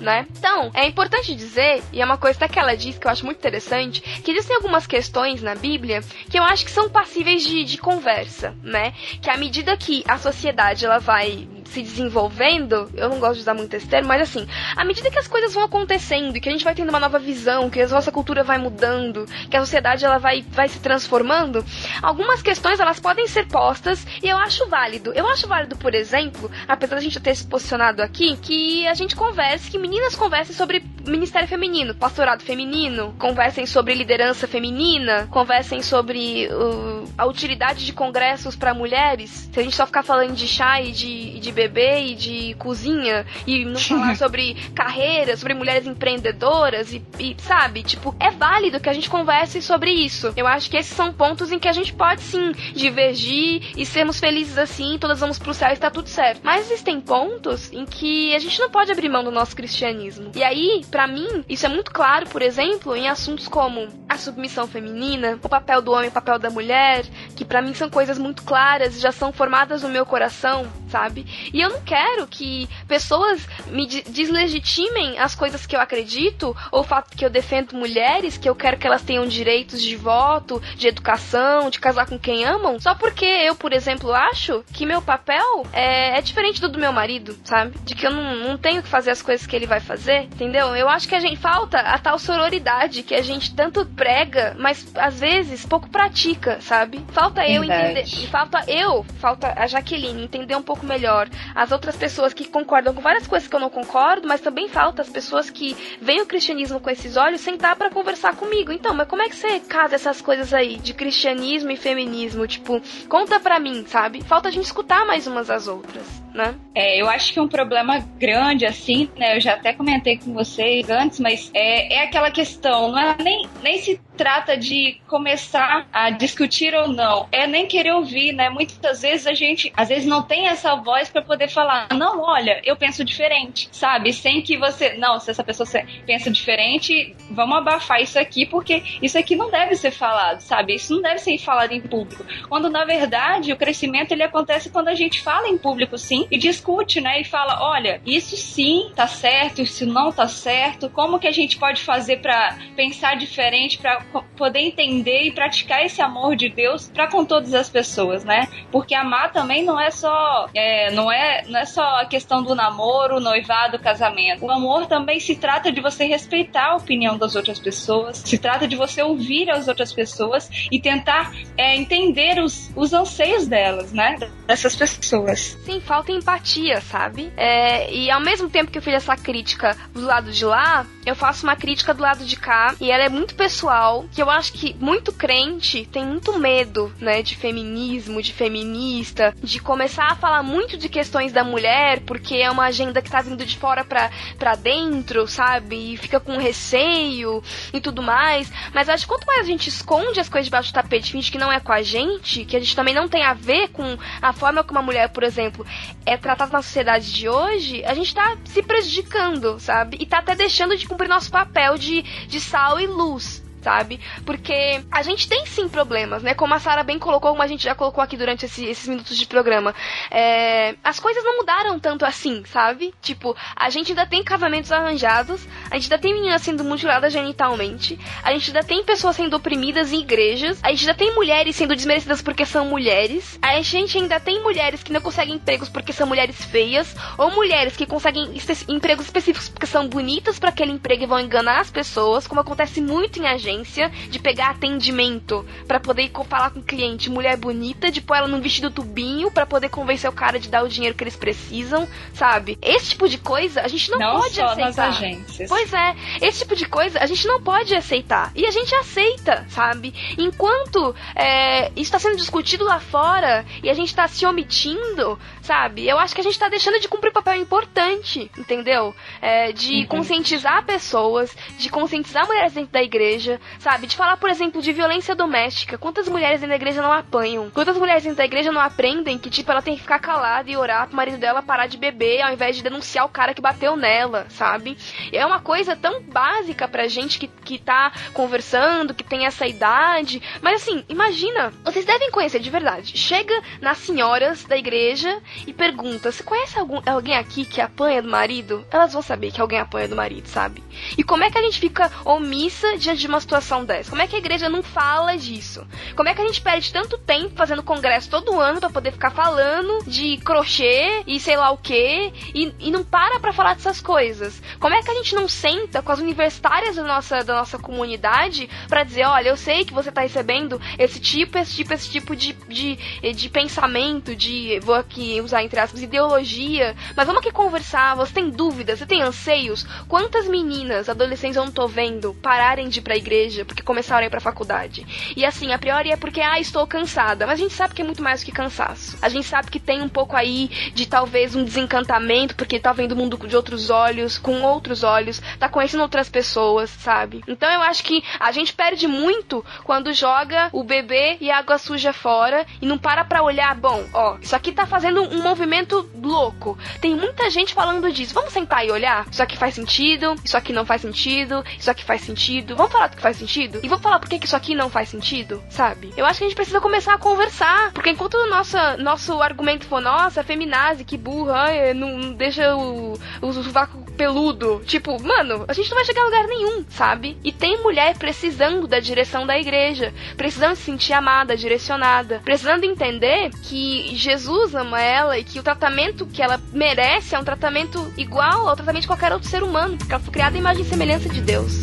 né? Então, é importante dizer, e é uma coisa que ela diz que eu acho muito interessante, que existem algumas questões na Bíblia que eu acho que são passíveis de, de conversa, né? Que à medida que a sociedade ela vai se desenvolvendo, eu não gosto de usar muito esse termo, mas assim, à medida que as coisas vão acontecendo, que a gente vai tendo uma nova visão, que a nossa cultura vai mudando, que a sociedade ela vai, vai se transformando, algumas questões elas podem ser postas e eu acho válido. Eu acho válido, por exemplo, apesar da gente ter se posicionado aqui, que a gente converse, que meninas conversem sobre ministério feminino, pastorado feminino, conversem sobre liderança feminina, conversem sobre uh, a utilidade de congressos para mulheres. Se a gente só ficar falando de chá e de, de bebê e de cozinha e não <laughs> falar sobre carreira, sobre mulheres empreendedoras e, e, sabe, tipo, é válido que a gente converse sobre isso. Eu acho que esses são pontos em que a gente pode sim divergir e sermos felizes assim, todas vamos pro céu e está tudo certo. Mas existem pontos em que a gente não pode abrir mão do nosso cristianismo. E aí, para mim, isso é muito claro, por exemplo, em assuntos como a submissão feminina, o papel do homem, o papel da mulher, que para mim são coisas muito claras e já são formadas no meu coração, sabe? E eu não quero que pessoas me deslegitimem as coisas que eu acredito, ou o fato que eu defendo mulheres, que eu quero que elas tenham direitos de voto, de educação, de casar com quem amam, só porque eu, por exemplo, acho que meu papel é, é diferente do do meu marido, sabe? De que eu não, não tenho que fazer as coisas que ele vai fazer, entendeu? Eu acho que a gente falta a tal sororidade que a gente tanto prega, mas às vezes pouco pratica, sabe? Falta eu Verdade. entender, falta eu, falta a Jaqueline entender um pouco melhor as outras pessoas que concordam com várias coisas que eu não concordo, mas também falta as pessoas que veem o cristianismo com esses olhos sentar para conversar comigo. Então, mas como é que você casa essas coisas aí de cristianismo e feminismo? Tipo, conta pra mim, sabe? Falta a gente escutar mais umas às outras né? É, eu acho que um problema grande, assim, né? Eu já até comentei com vocês antes, mas é, é aquela questão, não é nem, nem se trata de começar a discutir ou não, é nem querer ouvir, né? Muitas vezes a gente, às vezes não tem essa voz para poder falar, não, olha, eu penso diferente, sabe? Sem que você, não, se essa pessoa pensa diferente, vamos abafar isso aqui, porque isso aqui não deve ser falado, sabe? Isso não deve ser falado em público. Quando na verdade o crescimento ele acontece quando a gente fala em público, sim, e discute, né? E fala, olha, isso sim tá certo, isso não tá certo. Como que a gente pode fazer para pensar diferente, para poder entender e praticar esse amor de Deus para com todas as pessoas, né? Porque amar também não é só é, não é não é só a questão do namoro, noivado, casamento. O amor também se trata de você respeitar a opinião das outras pessoas, se trata de você ouvir as outras pessoas e tentar é, entender os, os anseios delas, né? Dessas pessoas. Sim, falta empatia, sabe? É, e ao mesmo tempo que eu fiz essa crítica do lado de lá, eu faço uma crítica do lado de cá, e ela é muito pessoal, que eu acho que muito crente tem muito medo, né, de feminismo, de feminista, de começar a falar muito de questões da mulher, porque é uma agenda que tá vindo de fora pra, dentro, sabe? E fica com receio e tudo mais. Mas acho que quanto mais a gente esconde as coisas debaixo do tapete, finge que não é com a gente, que a gente também não tem a ver com a forma como uma mulher, por exemplo, é tratada na sociedade de hoje, a gente tá se prejudicando, sabe? E tá até deixando de cumprir nosso papel de, de sal e luz sabe? Porque a gente tem sim problemas, né? Como a Sara bem colocou, como a gente já colocou aqui durante esse, esses minutos de programa. É, as coisas não mudaram tanto assim, sabe? Tipo, a gente ainda tem casamentos arranjados, a gente ainda tem meninas sendo mutiladas genitalmente, a gente ainda tem pessoas sendo oprimidas em igrejas, a gente ainda tem mulheres sendo desmerecidas porque são mulheres, a gente ainda tem mulheres que não conseguem empregos porque são mulheres feias, ou mulheres que conseguem empregos específicos porque são bonitas para aquele emprego e vão enganar as pessoas, como acontece muito em agência, de pegar atendimento para poder falar com o cliente, mulher bonita, de pôr ela num vestido tubinho para poder convencer o cara de dar o dinheiro que eles precisam, sabe? Esse tipo de coisa a gente não, não pode só aceitar. nas agências. Pois é, esse tipo de coisa a gente não pode aceitar. E a gente aceita, sabe? Enquanto é, isso está sendo discutido lá fora e a gente está se omitindo, sabe? Eu acho que a gente está deixando de cumprir um papel importante, entendeu? É, de Uhum. conscientizar pessoas, de conscientizar mulheres dentro da igreja, sabe? De falar, por exemplo, de violência doméstica. Quantas mulheres da igreja não apanham? Quantas mulheres da igreja não aprendem que, tipo, ela tem que ficar calada e orar pro marido dela parar de beber ao invés de denunciar o cara que bateu nela, sabe? É uma coisa tão básica pra gente que, que tá conversando, que tem essa idade. Mas assim, imagina, vocês devem conhecer de verdade. Chega nas senhoras da igreja e pergunta: Você conhece algum, alguém aqui que apanha do marido? Elas vão saber que alguém apanha do marido, sabe? E como é que a gente fica omissa diante de uma situação dessa? Como é que a igreja não fala disso? Como é que a gente perde tanto tempo fazendo congresso todo ano pra poder ficar falando de crochê e sei lá o que e, e não para pra falar dessas coisas? Como é que a gente não senta com as universitárias da nossa, da nossa comunidade pra dizer: olha, eu sei que você tá recebendo esse tipo, esse tipo, esse tipo de, de, de pensamento, de, vou aqui usar entre aspas, ideologia, mas vamos aqui conversar. Você tem dúvidas? Você tem anseios? Quantas meninas, adolescentes eu não tô vendo pararem de ir pra igreja porque começaram a ir pra faculdade? E assim, a priori é porque, ah, estou cansada. Mas a gente sabe que é muito mais do que cansaço. A gente sabe que tem um pouco aí de talvez um desencantamento, porque tá vendo o mundo de outros olhos, com outros olhos, tá conhecendo outras pessoas, sabe? Então eu acho que a gente perde muito quando joga o bebê e a água suja fora e não para pra olhar, bom, ó, isso aqui tá fazendo um movimento louco. Tem muita gente falando disso. Vamos sentar e olhar? Isso aqui faz sentido, isso aqui não faz sentido, isso aqui faz sentido. Vamos falar do que faz sentido? E vamos falar por que isso aqui não faz sentido, sabe? Eu acho que a gente precisa começar a conversar, porque enquanto o nosso, argumento for, nossa, feminazi, que burra, ai, não, deixa o, o sovaco peludo. Tipo, mano, a gente não vai chegar a lugar nenhum, sabe? E tem mulher precisando da direção da igreja, precisando se sentir amada, direcionada, precisando entender que Jesus ama ela e que o tratamento que ela merece é um tratamento igual ao tratamento de qualquer outro ser humano, porque ela foi criada à imagem e semelhança de Deus.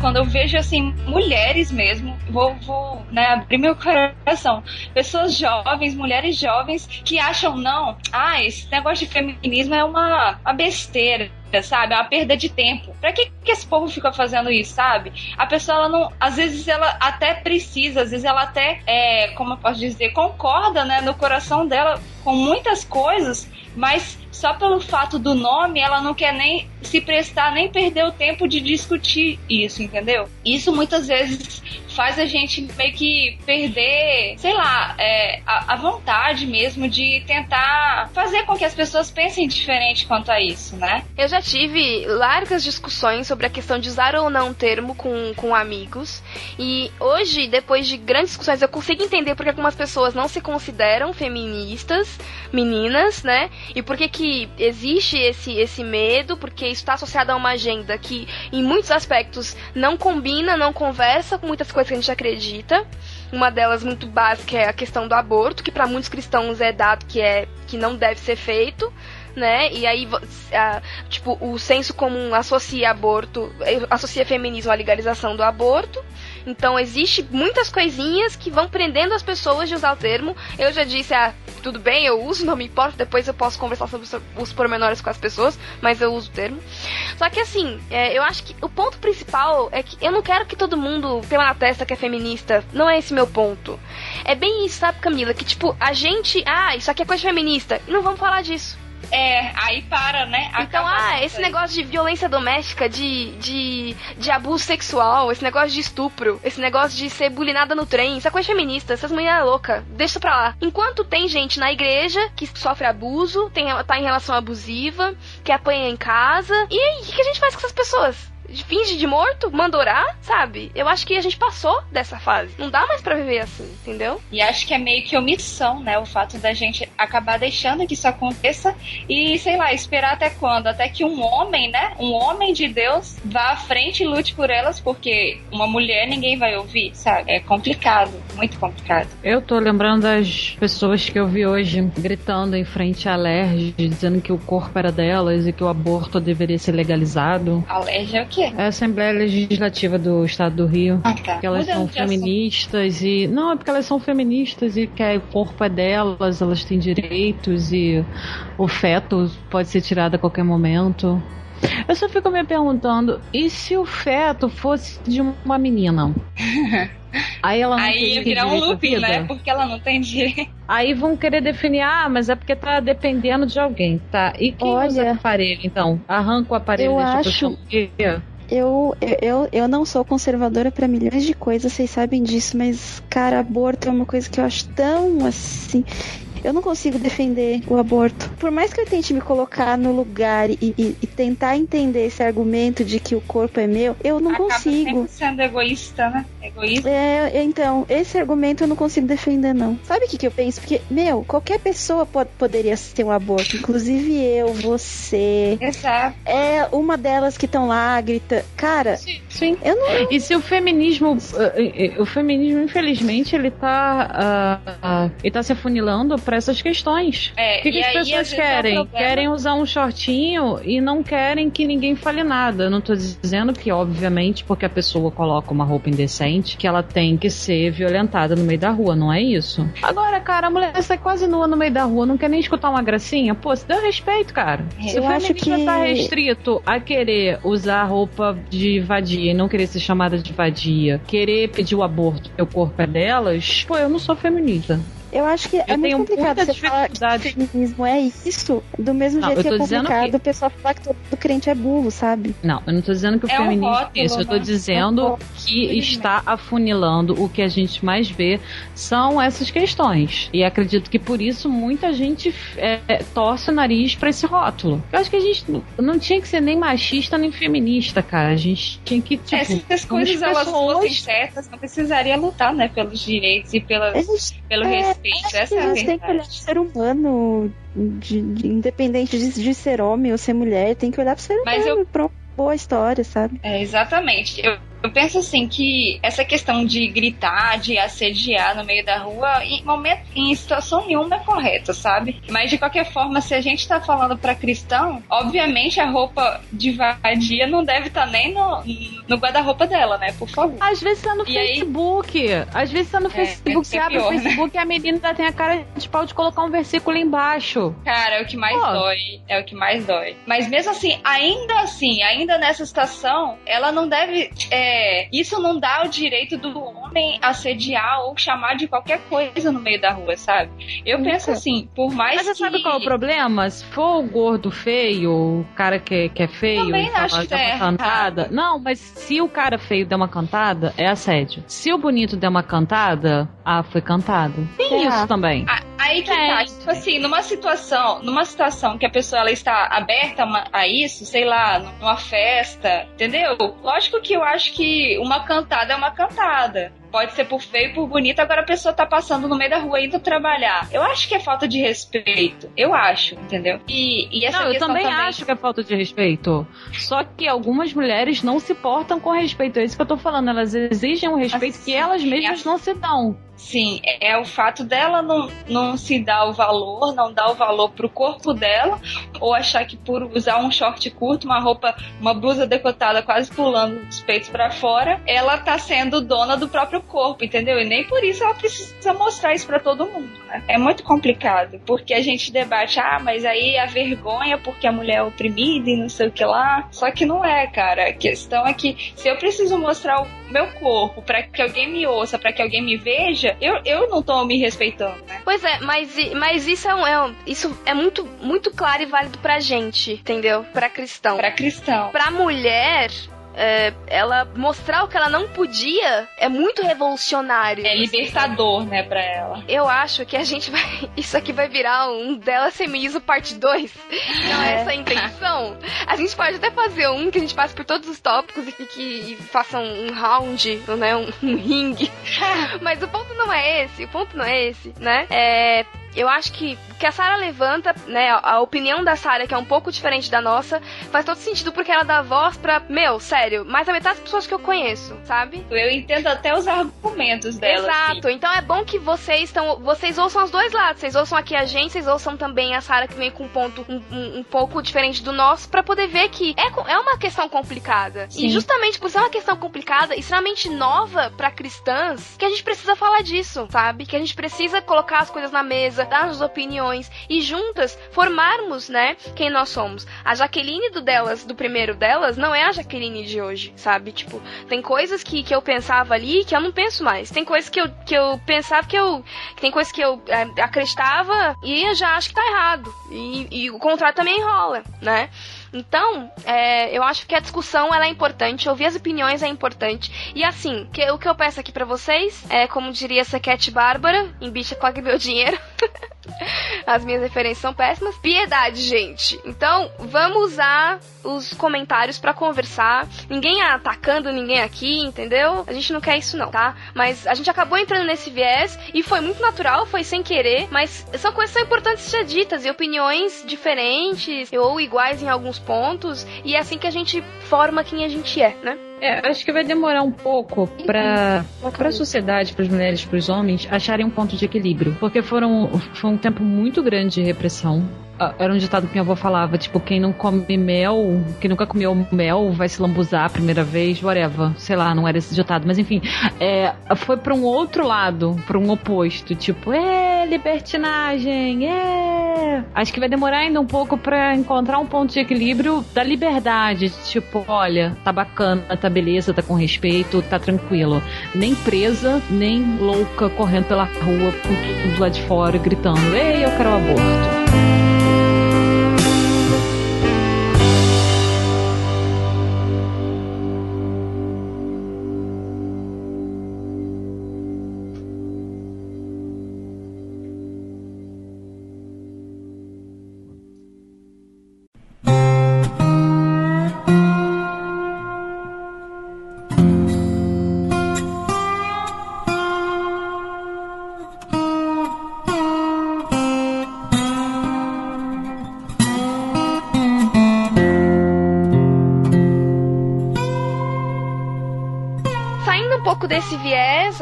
Quando eu vejo assim mulheres mesmo vou, vou né, abrir meu coração pessoas jovens mulheres jovens que acham não ah esse negócio de feminismo é uma, uma besteira sabe? É uma perda de tempo. Pra que, que esse povo fica fazendo isso, sabe? A pessoa, ela não. Às vezes ela até precisa, às vezes ela até, é, como eu posso dizer, concorda, né, no coração dela com muitas coisas, mas só pelo fato do nome ela não quer nem se prestar, nem perder o tempo de discutir isso, entendeu? Isso muitas vezes faz a gente meio que perder, sei lá, é, a, a vontade mesmo de tentar fazer com que as pessoas pensem diferente quanto a isso, né? Eu já tive largas discussões sobre a questão de usar ou não o termo com, com amigos. E hoje, depois de grandes discussões, eu consigo entender porque algumas pessoas não se consideram feministas, meninas, né? E por que que existe esse, esse medo, porque isso está associado a uma agenda que, em muitos aspectos, não combina, não conversa com muitas coisas que a gente acredita. Uma delas muito básica é a questão do aborto, que para muitos cristãos é dado que é que não deve ser feito né? E aí, a, tipo, o senso comum associa aborto, associa feminismo à legalização do aborto. Então, existe muitas coisinhas que vão prendendo as pessoas de usar o termo. Eu já disse, ah, tudo bem, eu uso, não me importa, depois eu posso conversar sobre os pormenores com as pessoas, mas eu uso o termo. Só que, assim, é, eu acho que o ponto principal é que eu não quero que todo mundo tenha na testa que é feminista. Não é esse meu ponto. É bem isso, sabe, Camila? Que, tipo, a gente, ah, isso aqui é coisa feminista. E não vamos falar disso É, aí para, né? Então, ah, esse aí. negócio de violência doméstica, de, de, de abuso sexual, esse negócio de estupro, esse negócio de ser bulinada no trem, é coisa feminista, essas mulheres loucas, deixa isso pra lá. Enquanto tem gente na igreja que sofre abuso, tem, tá em relação abusiva, que apanha em casa, e aí, o que a gente faz com essas pessoas? Finge de morto? Manda orar? Sabe? Eu acho que a gente passou dessa fase. Não dá mais pra viver assim, entendeu? E acho que é meio que omissão, né? O fato da gente acabar deixando que isso aconteça e, sei lá, esperar até quando? Até que um homem, né? Um homem de Deus vá à frente e lute por elas, porque uma mulher ninguém vai ouvir, sabe? É complicado, muito complicado. Eu tô lembrando das pessoas que eu vi hoje gritando em frente à LERJ, dizendo que o corpo era delas e que o aborto deveria ser legalizado. Alergia é o quê? É a Assembleia Legislativa do Estado do Rio. Ah, tá. Que elas Mudando são feministas e. Não, é porque elas são feministas e que o corpo é delas, elas têm direitos e o feto pode ser tirado a qualquer momento. Eu só fico me perguntando, e se o feto fosse de uma menina? <laughs> Aí ela não Aí ia virar um looping, vida? né? Porque ela não tem direito. Aí vão querer definir, ah, mas é porque tá dependendo de alguém, tá? E quem Olha, usa aparelho, então? Arranca o aparelho eu acho-? Eu, eu, eu não sou conservadora pra milhões de coisas, vocês sabem disso, mas, cara, aborto é uma coisa que eu acho tão assim. Eu não consigo defender o aborto. Por mais que eu tente me colocar no lugar e, e- e tentar entender esse argumento de que o corpo é meu, eu não Acaba consigo. sendo egoísta, né? Egoísta. É, então, esse argumento eu não consigo defender, não. Sabe o que, que eu penso? Porque, meu, qualquer pessoa po- poderia ter um aborto, inclusive eu, você. Exato. É uma delas que estão lá, grita. Cara, Sim. eu não. E se o feminismo, eh, eh, o feminismo, infelizmente, ele tá, ah, ele tá se afunilando pra essas questões. É, O que, que as aí, pessoas é querem? Querem usar um shortinho e não querem que ninguém fale nada. Eu não tô dizendo que, obviamente, porque a pessoa coloca uma roupa indecente, que ela tem que ser violentada no meio da rua, não é isso. Agora, cara, a mulher sai quase nua no meio da rua, não quer nem escutar uma gracinha. Pô, se deu respeito, cara. Se Eu o acho feminismo que- tá restrito a querer usar roupa de vadia e não querer ser chamada de vadia, querer pedir o aborto, porque o corpo é delas, pô, eu não sou feminista. Eu acho que é Eu muito tenho complicado você falar que dificuldade. feminismo é isso, do mesmo Não, jeito eu que é tô dizendo complicado que- o pessoal falar que todo crente é burro, sabe? Não, eu não tô dizendo que o É um feminismo é rótulo, isso. Eu tô né? dizendo É um que está afunilando o que a gente mais vê são essas questões. E acredito que por isso muita gente é, torce o nariz pra esse rótulo. Eu acho que a gente não- tinha que ser nem machista nem feminista, cara. A gente tinha que, tipo, É, se as como coisas as elas fossem certas, não precisaria lutar, né? Pelos direitos e pelas, pelo é, respeito. Que Essa é a gente tem que olhar verdade. pro ser humano, de- de- independente de, de ser homem ou ser mulher, tem que olhar pro ser Mas humano, pra uma boa história, sabe? É, exatamente. Eu, eu penso assim que essa questão de gritar, de assediar no meio da rua, em momento, em situação nenhuma é correta, sabe? Mas de qualquer forma, se a gente tá falando pra cristão, obviamente a roupa de vadia não deve estar nem no, no guarda-roupa dela, né? Por favor. Às vezes tá no E aí- Facebook. Às vezes tá no Facebook. isso Você é abre pior, o né? Facebook e a menina ainda tem a cara de pau de colocar um versículo embaixo. Cara, é o que mais Pô. dói. É o que mais dói. Mas mesmo assim, ainda assim, ainda nessa situação, ela não deve. é, isso não dá o direito do homem assediar ou chamar de qualquer coisa no meio da rua, sabe? Eu penso assim, por mais Mas você que. sabe qual é o problema? Se for o gordo feio, o cara que, que é feio, Também fala, acho que dá é uma cantada. Não, mas se o cara feio der uma cantada, é assédio. Se o bonito der uma cantada, ah, foi cantado. Tem É. isso também. Aí que É. tá, tipo assim, numa situação, numa situação que a pessoa ela está aberta a isso, sei lá, numa festa, entendeu? Lógico que eu acho que uma cantada é uma cantada. Pode ser por feio, por bonito, agora a pessoa tá passando no meio da rua indo trabalhar. Eu acho que é falta de respeito. Eu acho, entendeu? E, e essa Não, eu questão também, acho que é falta de respeito. Só que algumas mulheres não se portam com respeito. É isso que eu tô falando. Elas exigem um respeito Assim, que elas mesmas não se dão. Sim, é, é o fato dela não, não se dar o valor, não dar o valor pro corpo dela, ou achar que por usar um short curto, uma roupa, uma blusa decotada quase pulando os peitos pra fora, ela tá sendo dona do próprio corpo, entendeu? E nem por isso ela precisa mostrar isso pra todo mundo, né? É muito complicado, porque a gente debate, ah, mas aí a vergonha porque a mulher é oprimida e não sei o que lá. Só que não é, cara. A questão é que se eu preciso mostrar o meu corpo pra que alguém me ouça, pra que alguém me veja, seja, eu, eu não tô me respeitando, né? Pois é, mas, mas isso é, um, é um, isso é muito, muito claro e válido pra gente, entendeu? Pra cristão. Pra cristão. Pra mulher, é, ela mostrar o que ela não podia é muito revolucionário. É libertador, né, pra ela. Eu acho que a gente vai. <laughs> Isso aqui vai virar um dela feminismo parte 2. Não é essa a intenção. A gente pode até fazer um que a gente passe por todos os tópicos e fique e faça um, um round, né? Um, um ringue. <laughs> Mas o ponto não é esse. O ponto não é esse, né? É eu acho que o que a Sara levanta, né, a opinião da Sara, que é um pouco diferente da nossa, faz todo sentido porque ela dá voz pra, meu, sério, mais da metade das pessoas que eu conheço, sabe? Eu entendo até os argumentos dela. Exato. Assim. Então é bom que vocês estão, vocês ouçam os dois lados. Vocês ouçam aqui a gente, vocês ouçam também a Sara que vem com um ponto um, um, um pouco diferente do nosso para poder ver que é, é uma questão complicada. Sim. E justamente por ser uma questão complicada, extremamente nova para cristãs, que a gente precisa falar disso, sabe? Que a gente precisa colocar as coisas na mesa, dar as opiniões e juntas formarmos, né, quem nós somos. A Jaqueline do delas, do primeiro delas, não é a Jaqueline de hoje, sabe? Tipo, tem coisas que, que eu pensava ali que eu não penso mais. Tem coisas que eu, que eu pensava que eu. Tem coisas que eu é, acreditava e eu já acho que tá errado. E, e o contrário também rola, né? Então, é, eu acho que a discussão ela é importante, ouvir as opiniões é importante. E assim, que, o que eu peço aqui para vocês é, como diria essa Cat Bárbara, em bicha cogue meu dinheiro. <laughs> As minhas referências são péssimas. Piedade, gente. Então, vamos usar os comentários para conversar. Ninguém atacando ninguém aqui, entendeu? A gente não quer isso não, tá? Mas a gente acabou entrando nesse viés e foi muito natural, foi sem querer, mas são coisas que são importantes ser ditas e opiniões diferentes ou iguais em alguns pontos e é assim que a gente forma quem a gente é, né? É, acho que vai demorar um pouco para para a sociedade, para as mulheres, para os homens acharem um ponto de equilíbrio, porque foram foi um tempo muito grande de repressão era um ditado que minha avó falava, tipo, quem não come mel, quem nunca comeu mel vai se lambuzar a primeira vez, whatever. Sei lá, não era esse ditado, mas enfim, é, foi para um outro lado, para um oposto, tipo, é libertinagem, é. Acho que vai demorar ainda um pouco para encontrar um ponto de equilíbrio da liberdade, tipo, olha, tá bacana, tá beleza, tá com respeito, tá tranquilo. Nem presa, nem louca correndo pela rua com tudo lá de fora gritando, ei, eu quero aborto.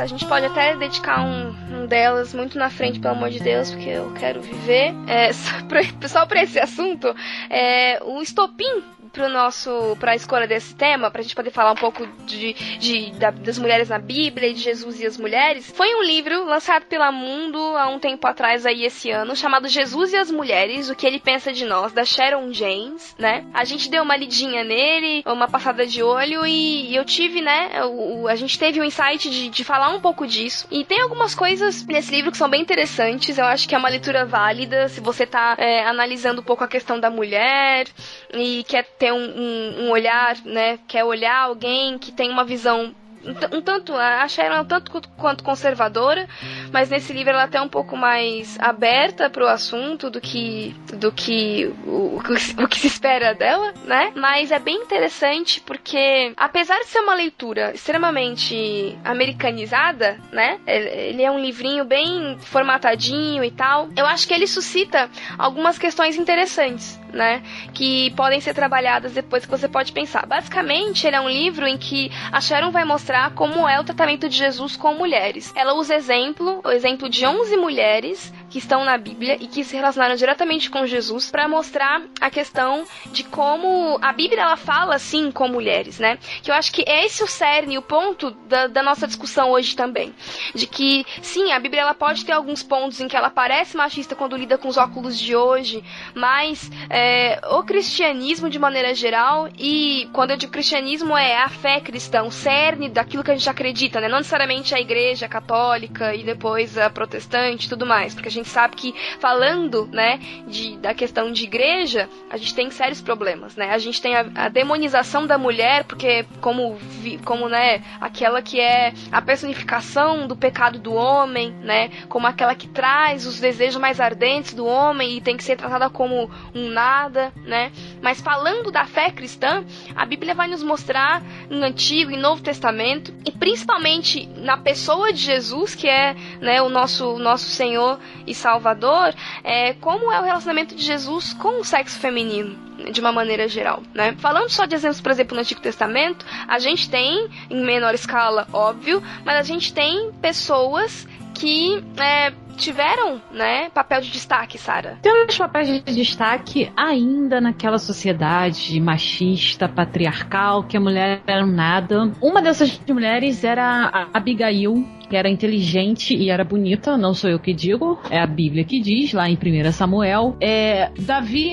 A gente pode até dedicar um, um, delas muito na frente, pelo amor de Deus, porque eu quero viver. É, <laughs> só, pra, só pra esse assunto, é, o estopim pro nosso para a escolha desse tema, pra gente poder falar um pouco de, de da, das mulheres na Bíblia e de Jesus e as mulheres, foi um livro lançado pela Mundo há um tempo atrás aí esse ano, chamado Jesus e as Mulheres, o que ele pensa de nós, da Sharon James, né? A gente deu uma lidinha nele, uma passada de olho e, eu tive, né, o, a gente teve o insight de, de falar um pouco disso. E tem algumas coisas nesse livro que são bem interessantes, eu acho que é uma leitura válida se você tá é, analisando um pouco a questão da mulher e quer ter um, um, um olhar, né? Quer olhar alguém que tem uma visão um tanto, a Sharon é um tanto quanto conservadora, mas nesse livro ela é até um pouco mais aberta para o assunto do que do que o, o, que se espera dela, né? Mas é bem interessante porque apesar de ser uma leitura extremamente americanizada, né? Ele é um livrinho bem formatadinho e tal. Eu acho que ele suscita algumas questões interessantes, né? Que podem ser trabalhadas depois que você pode pensar. Basicamente, ele é um livro em que a Sharon vai mostrar como é o tratamento de Jesus com mulheres. Ela usa exemplo, o exemplo de 11 mulheres que estão na Bíblia e que se relacionaram diretamente com Jesus para mostrar a questão de como a Bíblia ela fala assim com mulheres, né? Que eu acho que é esse o cerne, o ponto da, da nossa discussão hoje também, de que sim, a Bíblia ela pode ter alguns pontos em que ela parece machista quando lida com os óculos de hoje, mas é, o cristianismo de maneira geral e quando eu digo cristianismo é a fé cristã, o cerne daquilo que a gente acredita, né? Não necessariamente a igreja católica e depois a protestante e tudo mais, porque a gente sabe que falando, né, de, da questão de igreja, a gente tem sérios problemas, né? A gente tem a, a demonização da mulher, porque como, como, né, aquela que é a personificação do pecado do homem, né? Como aquela que traz os desejos mais ardentes do homem e tem que ser tratada como um nada, né? Mas falando da fé cristã, a Bíblia vai nos mostrar no Antigo e Novo Testamento, e principalmente na pessoa de Jesus, que é né, o nosso, nosso Senhor e Salvador, é, como é o relacionamento de Jesus com o sexo feminino de uma maneira geral, né? Falando só de exemplos, por exemplo, no Antigo Testamento, a gente tem, em menor escala, óbvio, mas a gente tem pessoas que é, tiveram, né, papel de destaque, Sara. Tem os papéis de destaque ainda naquela sociedade machista, patriarcal, que a mulher era nada. Uma dessas mulheres era a Abigail, que era inteligente e era bonita, não sou eu que digo, é a Bíblia que diz, lá em 1 Samuel. É, Davi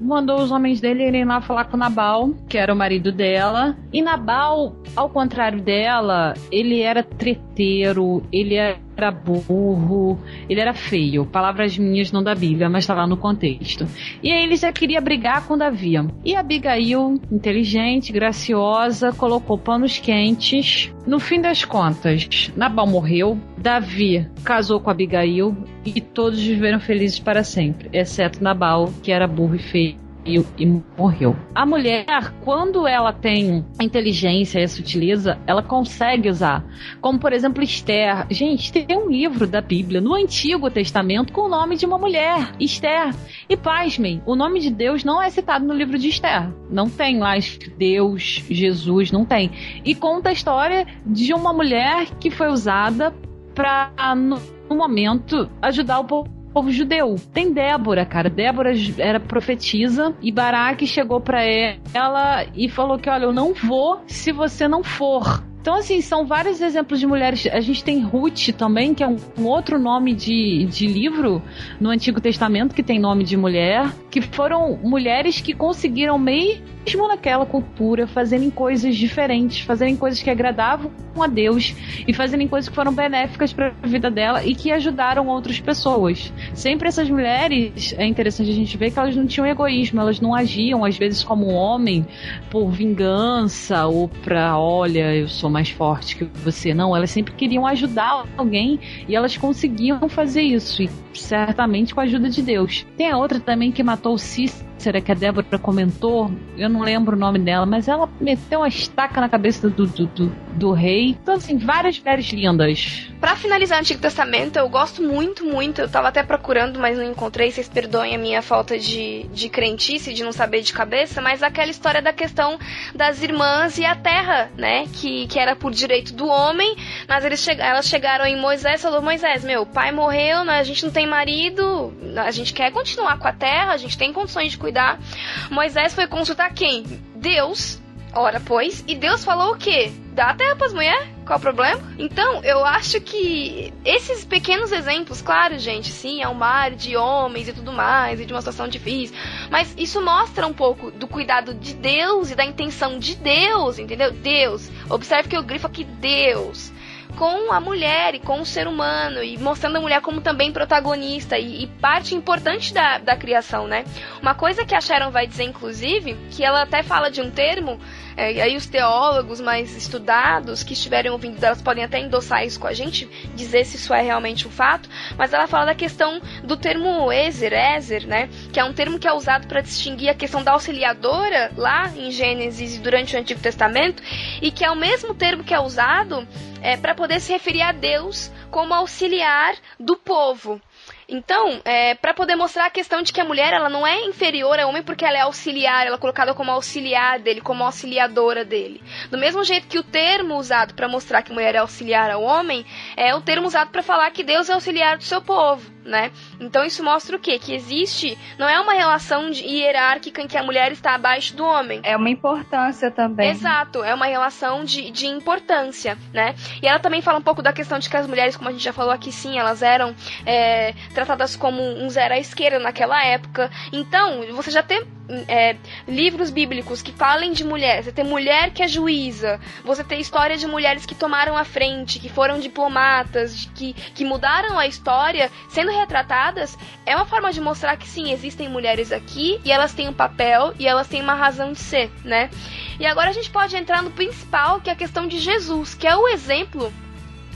mandou os homens dele irem lá falar com Nabal, que era o marido dela, e Nabal, ao contrário dela, ele era treteiro, ele era burro, ele era feio. Palavras minhas não da Bíblia, mas tá lá no contexto. E aí ele já queria brigar com Davi. E Abigail, inteligente, graciosa, colocou panos quentes. No fim das contas, Nabal morreu, Davi casou com Abigail e todos viveram felizes para sempre, exceto Nabal, que era burro e feio e, e, morreu. A mulher, quando ela tem inteligência e se utiliza, ela consegue usar. Como, por exemplo, Esther. Gente, tem um livro da Bíblia no Antigo Testamento com o nome de uma mulher, Esther. E pasmem, o nome de Deus não é citado no livro de Esther. Não tem lá Deus, Jesus, não tem. E conta a história de uma mulher que foi usada para, no momento, ajudar o povo povo judeu. Tem Débora, cara. Débora era profetisa e Baraque chegou para ela e falou que, olha, eu não vou se você não for. Então, assim, são vários exemplos de mulheres. A gente tem Ruth também, que é um, um, outro nome de, de livro no Antigo Testamento que tem nome de mulher, que foram mulheres que conseguiram mesmo naquela cultura fazerem coisas diferentes, fazerem coisas que agradavam a Deus e fazerem coisas que foram benéficas para a vida dela e que ajudaram outras pessoas. Sempre essas mulheres, é interessante a gente ver que elas não tinham egoísmo, elas não agiam às vezes como um homem por vingança ou para, olha, eu sou mais forte que você. Não, elas sempre queriam ajudar alguém e elas conseguiam fazer isso, e certamente com a ajuda de Deus. Tem a outra também que matou Cícera, que a Débora comentou, eu não lembro o nome dela, mas ela meteu uma estaca na cabeça do, do, do, do rei. Então, assim, várias mulheres lindas. Para finalizar o Antigo Testamento, eu gosto muito, muito. Eu tava até procurando, mas não encontrei. Vocês perdoem a minha falta de, de crentice, de não saber de cabeça, mas aquela história da questão das irmãs e a terra, né? Que, que era por direito do homem, mas eles che elas chegaram em Moisés e falou: Moisés, meu pai morreu, né, a gente não tem marido, a gente quer continuar com a terra, a gente tem condições de cuidar. Moisés foi consultar quem? Deus. Ora, pois, e Deus falou o quê? Dá a terra pras mulheres? Qual o problema? Então, eu acho que esses pequenos exemplos, claro, gente, sim, é um mar de homens e tudo mais, e de uma situação difícil, mas isso mostra um pouco do cuidado de Deus e da intenção de Deus, entendeu? Deus. Observe que eu grifo aqui Deus com a mulher e com o ser humano e mostrando a mulher como também protagonista e, e, parte importante da, da criação, né? Uma coisa que a Sharon vai dizer, inclusive, que ela até fala de um termo, é, e aí os teólogos mais estudados que estiverem ouvindo, elas podem até endossar isso com a gente, dizer se isso é realmente um fato, mas ela fala da questão do termo Ezer, Ezer, né? Que é um termo que é usado para distinguir a questão da auxiliadora lá em Gênesis e durante o Antigo Testamento, e que é o mesmo termo que é usado é, para poder se referir a Deus como auxiliar do povo. Então, é, para poder mostrar a questão de que a mulher ela não é inferior ao homem porque ela é auxiliar, ela é colocada como auxiliar dele, como auxiliadora dele. Do mesmo jeito que o termo usado para mostrar que a mulher é auxiliar ao homem é o termo usado para falar que Deus é auxiliar do seu povo. Né? Então isso mostra o quê? Que existe, não é uma relação de hierárquica em que a mulher está abaixo do homem. É uma importância também. Exato, é uma relação de, de importância, né? E ela também fala um pouco da questão de que as mulheres, como a gente já falou aqui, sim, elas eram é, tratadas como um zero à esquerda naquela época. Então, você já tem é, livros bíblicos que falem de mulher, você tem mulher que é juíza, você tem história de mulheres que tomaram a frente, que foram diplomatas, que, que mudaram a história, sendo retratadas, é uma forma de mostrar que sim, existem mulheres aqui e elas têm um papel e elas têm uma razão de ser, né? E agora a gente pode entrar no principal, que é a questão de Jesus, que é o exemplo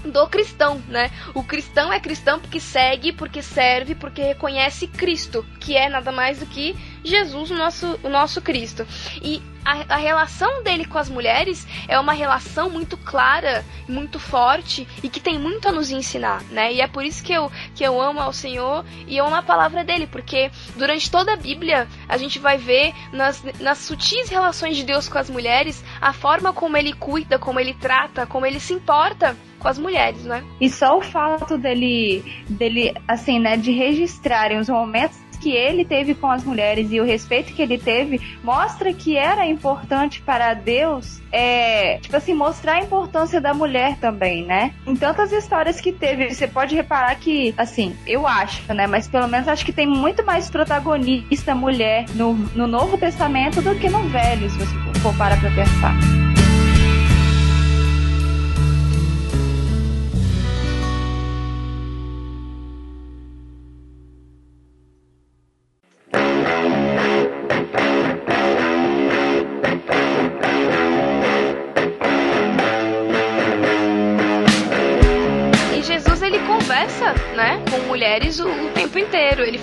do cristão, né? O cristão é cristão porque segue, porque serve, porque reconhece Cristo, que é nada mais do que Jesus, o nosso, o nosso Cristo. E a, a, relação dele com as mulheres é uma relação muito clara, muito forte e que tem muito a nos ensinar, né? E é por isso que eu, que eu amo ao Senhor e eu amo a palavra dele, porque durante toda a Bíblia a gente vai ver nas, nas sutis relações de Deus com as mulheres a forma como ele cuida, como ele trata, como ele se importa com as mulheres, né? E só o fato dele, dele assim, né, de registrarem os momentos que ele teve com as mulheres e o respeito que ele teve mostra que era importante para Deus é, tipo assim, mostrar a importância da mulher também, né? Em tantas histórias que teve, você pode reparar que, assim, eu acho, né? Mas pelo menos acho que tem muito mais protagonista mulher no, no Novo Testamento do que no Velho, se você for parar pra pensar.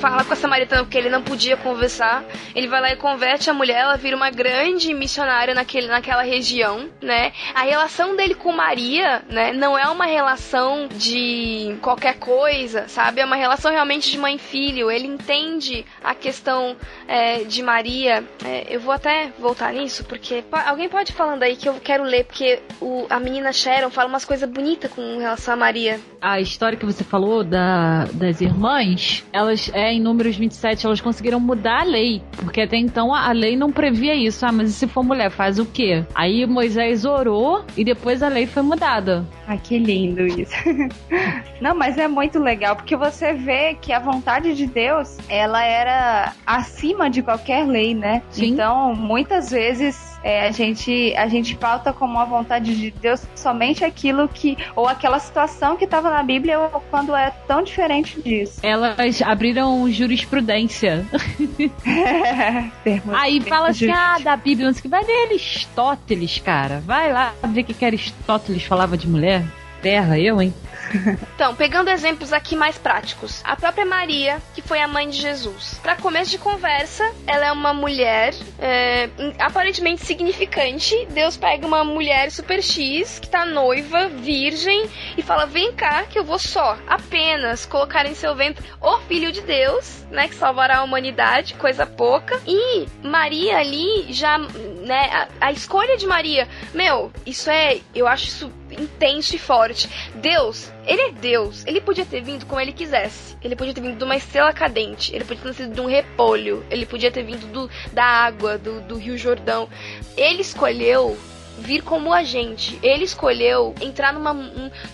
Fala com a samaritana porque ele não podia conversar. Ele vai lá e converte a mulher, ela vira uma grande missionária naquele, naquela região, né? A relação dele com Maria, né, não é uma relação de qualquer coisa, sabe? É uma relação realmente de mãe e filho. Ele entende a questão é, de Maria. É, eu vou até voltar nisso, porque alguém pode ir falando aí que eu quero ler, porque o, a menina Sharon fala umas coisas bonitas com relação a Maria. A história que você falou da das irmãs, elas, é, em Números 27, elas conseguiram mudar a lei. Porque até então a, lei não previa isso. Ah, mas e se for mulher, faz o quê? Aí Moisés orou e depois a lei foi mudada. Ai, que lindo isso. <laughs> não, mas é muito legal, porque você vê que a vontade de Deus, ela era acima de qualquer lei, né? Sim. Então, muitas vezes é, a, gente, a gente pauta como a vontade de Deus somente aquilo que, ou aquela situação que estava na Bíblia, ou quando é tão diferente disso. Elas abriram jurisprudência. <laughs> Aí fala assim, ah, da Bíblia, não sei que, vai ler Aristóteles, cara. Vai lá ver o que, que Aristóteles falava de mulher. Terra, eu, hein? então, pegando exemplos aqui mais práticos. A própria Maria, que foi a mãe de Jesus. Para começo de conversa, ela é uma mulher é, aparentemente significante. Deus pega uma mulher super X, que tá noiva, virgem, e fala: Vem cá, que eu vou só, apenas colocar em seu ventre o Filho de Deus, né? Que salvará a humanidade, coisa pouca. E Maria ali já, né? A, a escolha de Maria, meu, isso é. Eu acho isso intenso e forte. Deus, ele é Deus. Ele podia ter vindo como ele quisesse. Ele podia ter vindo de uma estrela cadente. Ele podia ter sido de um repolho. Ele podia ter vindo do, da água, do, do Rio Jordão. Ele escolheu vir como a gente. Ele escolheu entrar numa,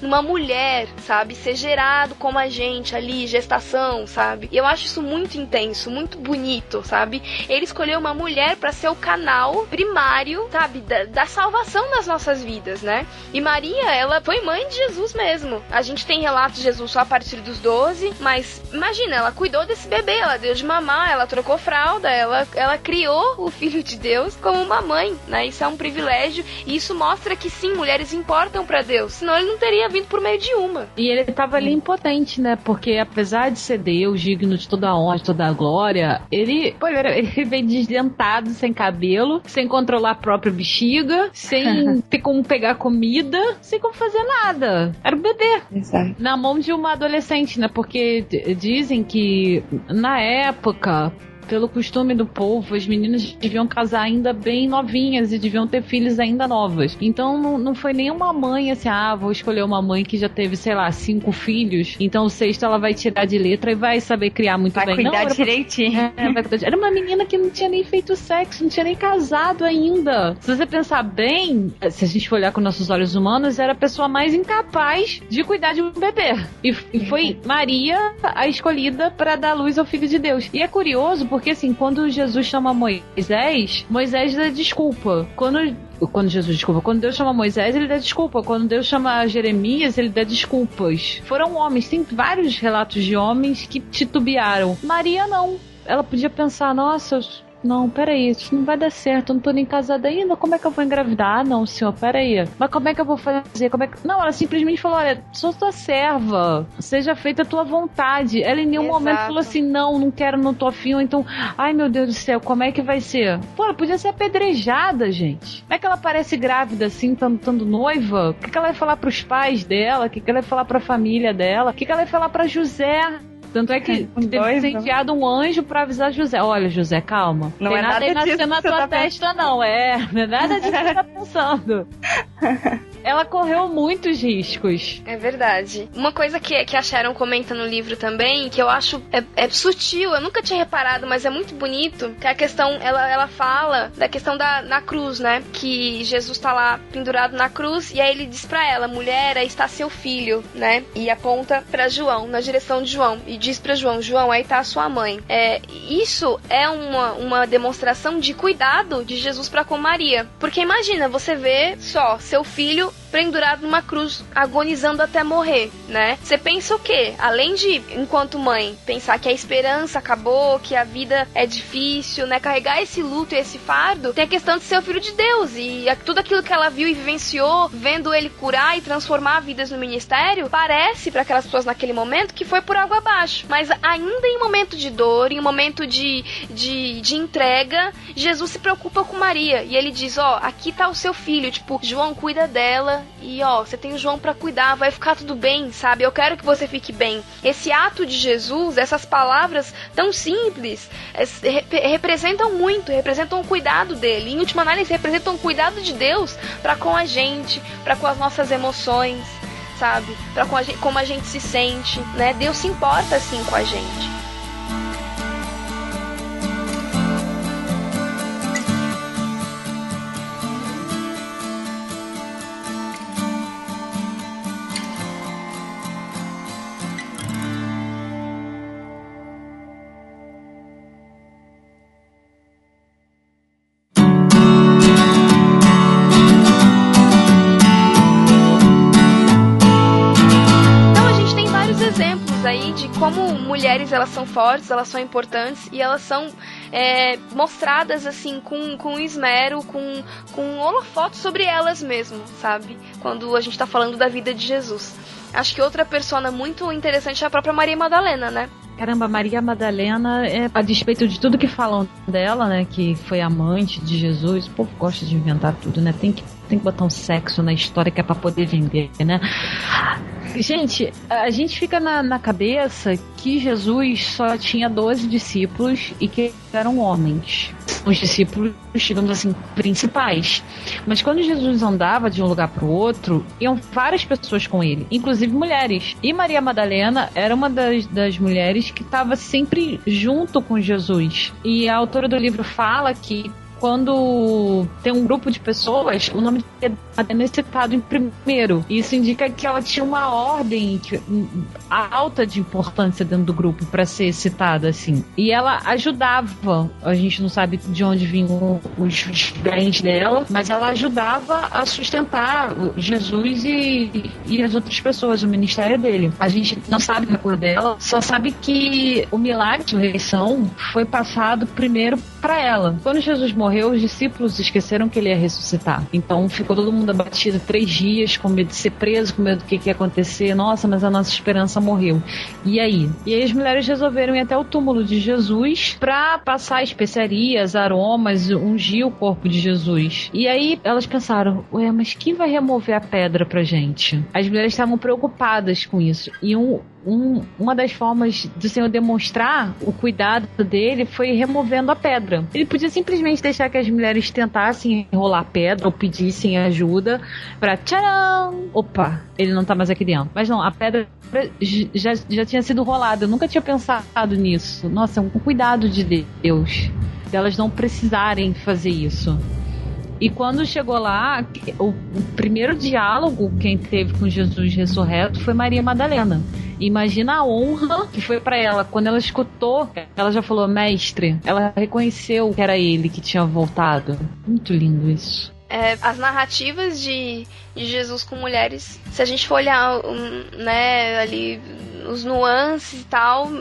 numa mulher, sabe? Ser gerado como a gente ali, gestação, sabe? E eu acho isso muito intenso, muito bonito, sabe? Ele escolheu uma mulher para ser o canal primário, sabe? Da, da, salvação das nossas vidas, né? E Maria, ela foi mãe de Jesus mesmo. A gente tem relatos de Jesus só a partir dos 12, mas imagina, ela cuidou desse bebê, ela deu de mamar, ela trocou fralda, ela, ela criou o <laughs> filho de Deus como uma mãe, né? Isso é um privilégio e isso mostra que sim, mulheres importam para Deus. Senão ele não teria vindo por meio de uma. E ele tava ali impotente, né? Porque apesar de ser Deus, digno de toda a honra, de toda a glória, ele, pô, ele <laughs> veio desdentado, sem cabelo, sem controlar a própria bexiga, sem <laughs> ter como pegar comida, sem como fazer nada. Era o bebê. Exato. Na mão de uma adolescente, né? Porque dizem que na época pelo costume do povo, as meninas deviam casar ainda bem novinhas e deviam ter filhos ainda novas. Então não, não foi nenhuma mãe assim, ah, vou escolher uma mãe que já teve, sei lá, cinco filhos, então o sexto ela vai tirar de letra e vai saber criar muito vai bem. Cuidar não, era direitinho. É, vai cuidar de... Era uma menina que não tinha nem feito sexo, não tinha nem casado ainda. Se você pensar bem, se a gente for olhar com nossos olhos humanos, era a pessoa mais incapaz de cuidar de um bebê. E, e foi Maria a escolhida para dar luz ao Filho de Deus. E é curioso porque, assim, quando Jesus chama Moisés, Moisés dá desculpa. Quando quando Jesus desculpa, quando Deus chama Moisés, ele dá desculpa. Quando Deus chama Jeremias, ele dá desculpas. Foram homens, tem vários relatos de homens que titubearam. Maria não. Ela podia pensar, nossa, não, peraí, isso não vai dar certo, eu não tô nem casada ainda, como é que eu vou engravidar? Ah, não, senhor, peraí. Mas como é que eu vou fazer? Como é que... Não, ela simplesmente falou: olha, sou tua serva, seja feita a tua vontade. Ela em nenhum Exato. momento falou assim: não, não quero, não tô afim, ou então, ai meu Deus do céu, como é que vai ser? Pô, ela podia ser apedrejada, gente. Como é que ela parece grávida assim, estando noiva? O que, que ela vai falar pros pais dela? O que, que ela vai falar pra família dela? O que, que ela vai falar pra José? Tanto é que é, teve que ser enviado um anjo pra avisar José. Olha, José, calma. Não Tem é nada, nada nascendo na tua tá testa, não. É, <laughs> não é nada disso que você tá pensando. <laughs> ela correu muitos riscos. É verdade. Uma coisa que, que a Sharon comenta no livro também, que eu acho é, é, sutil, eu nunca tinha reparado, mas é muito bonito, que é a questão, ela, ela fala da questão da na cruz, né? Que Jesus tá lá pendurado na cruz, e aí ele diz pra ela, mulher, aí está seu filho, né? E aponta para João, na direção de João, e diz para João, João, aí tá a sua mãe. É, isso é uma, uma demonstração de cuidado de Jesus para com Maria. Porque imagina, você vê só seu filho pendurado numa cruz, agonizando até morrer, né? Você pensa o quê? Além de, enquanto mãe, pensar que a esperança acabou, que a vida é difícil, né? Carregar esse luto e esse fardo, tem a questão de ser o filho de Deus e tudo aquilo que ela viu e vivenciou, vendo ele curar e transformar vidas no ministério, parece para aquelas pessoas naquele momento que foi por água abaixo. Mas ainda em momento de dor, em momento de, de, de entrega, Jesus se preocupa com Maria e ele diz: Ó, oh, aqui tá o seu filho, tipo, João cuida dela e ó, você tem o João para cuidar, vai ficar tudo bem, sabe? Eu quero que você fique bem. Esse ato de Jesus, essas palavras tão simples, é, representam muito, representam o cuidado dele. Em última análise, representam o cuidado de Deus para com a gente, para com as nossas emoções, sabe? Para com a gente, como a gente se sente, né? Deus se importa assim com a gente. Elas são fortes, elas são importantes e elas são é, mostradas assim com, com esmero, com, com holofote sobre elas mesmo, sabe? Quando a gente tá falando da vida de Jesus. Acho que outra persona muito interessante é a própria Maria Madalena, né? Caramba, Maria Madalena, é, a despeito de tudo que falam dela, né, que foi amante de Jesus, o povo gosta de inventar tudo, né? Tem que tem que botar um sexo na história que é pra poder vender, né? Gente, a gente fica na, na cabeça que Jesus só tinha 12 discípulos e que eram homens. Os discípulos, digamos assim, principais. Mas quando Jesus andava de um lugar para o outro, iam várias pessoas com ele, inclusive mulheres. E Maria Madalena era uma das, das mulheres que estava sempre junto com Jesus. E a autora do livro fala que quando tem um grupo de pessoas, o nome de Madalena é citado em primeiro. Isso indica que ela tinha uma ordem alta de importância dentro do grupo para ser citada assim. E ela ajudava, a gente não sabe de onde vinham os bens dela, mas ela ajudava a sustentar Jesus e, e as outras pessoas, o ministério dele. A gente não sabe a cor dela, só sabe que o milagre de ressurreição foi passado primeiro para ela. Quando Jesus morreu, morreu, os discípulos esqueceram que ele ia ressuscitar. Então ficou todo mundo abatido três dias, com medo de ser preso, com medo do que, que ia acontecer. Nossa, mas a nossa esperança morreu. E aí? E aí as mulheres resolveram ir até o túmulo de Jesus para passar especiarias, aromas, ungir o corpo de Jesus. E aí elas pensaram, ué, mas quem vai remover a pedra pra gente? As mulheres estavam preocupadas com isso. E um, um, uma das formas do Senhor demonstrar o cuidado dele foi removendo a pedra. Ele podia simplesmente deixar que as mulheres tentassem enrolar a pedra ou pedissem ajuda para tcharam! Opa, ele não tá mais aqui dentro. Mas não, a pedra já, já tinha sido rolada. Eu nunca tinha pensado nisso. Nossa, é um cuidado de Deus. Delas não precisarem fazer isso. E quando chegou lá, o, primeiro diálogo quem teve com Jesus ressurreto foi Maria Madalena. Imagina a honra que foi para ela. Quando ela escutou, ela já falou, mestre. Ela reconheceu que era ele que tinha voltado. Muito lindo isso. É, as narrativas de, de, Jesus com mulheres, se a gente for olhar, um, né, ali os nuances e tal,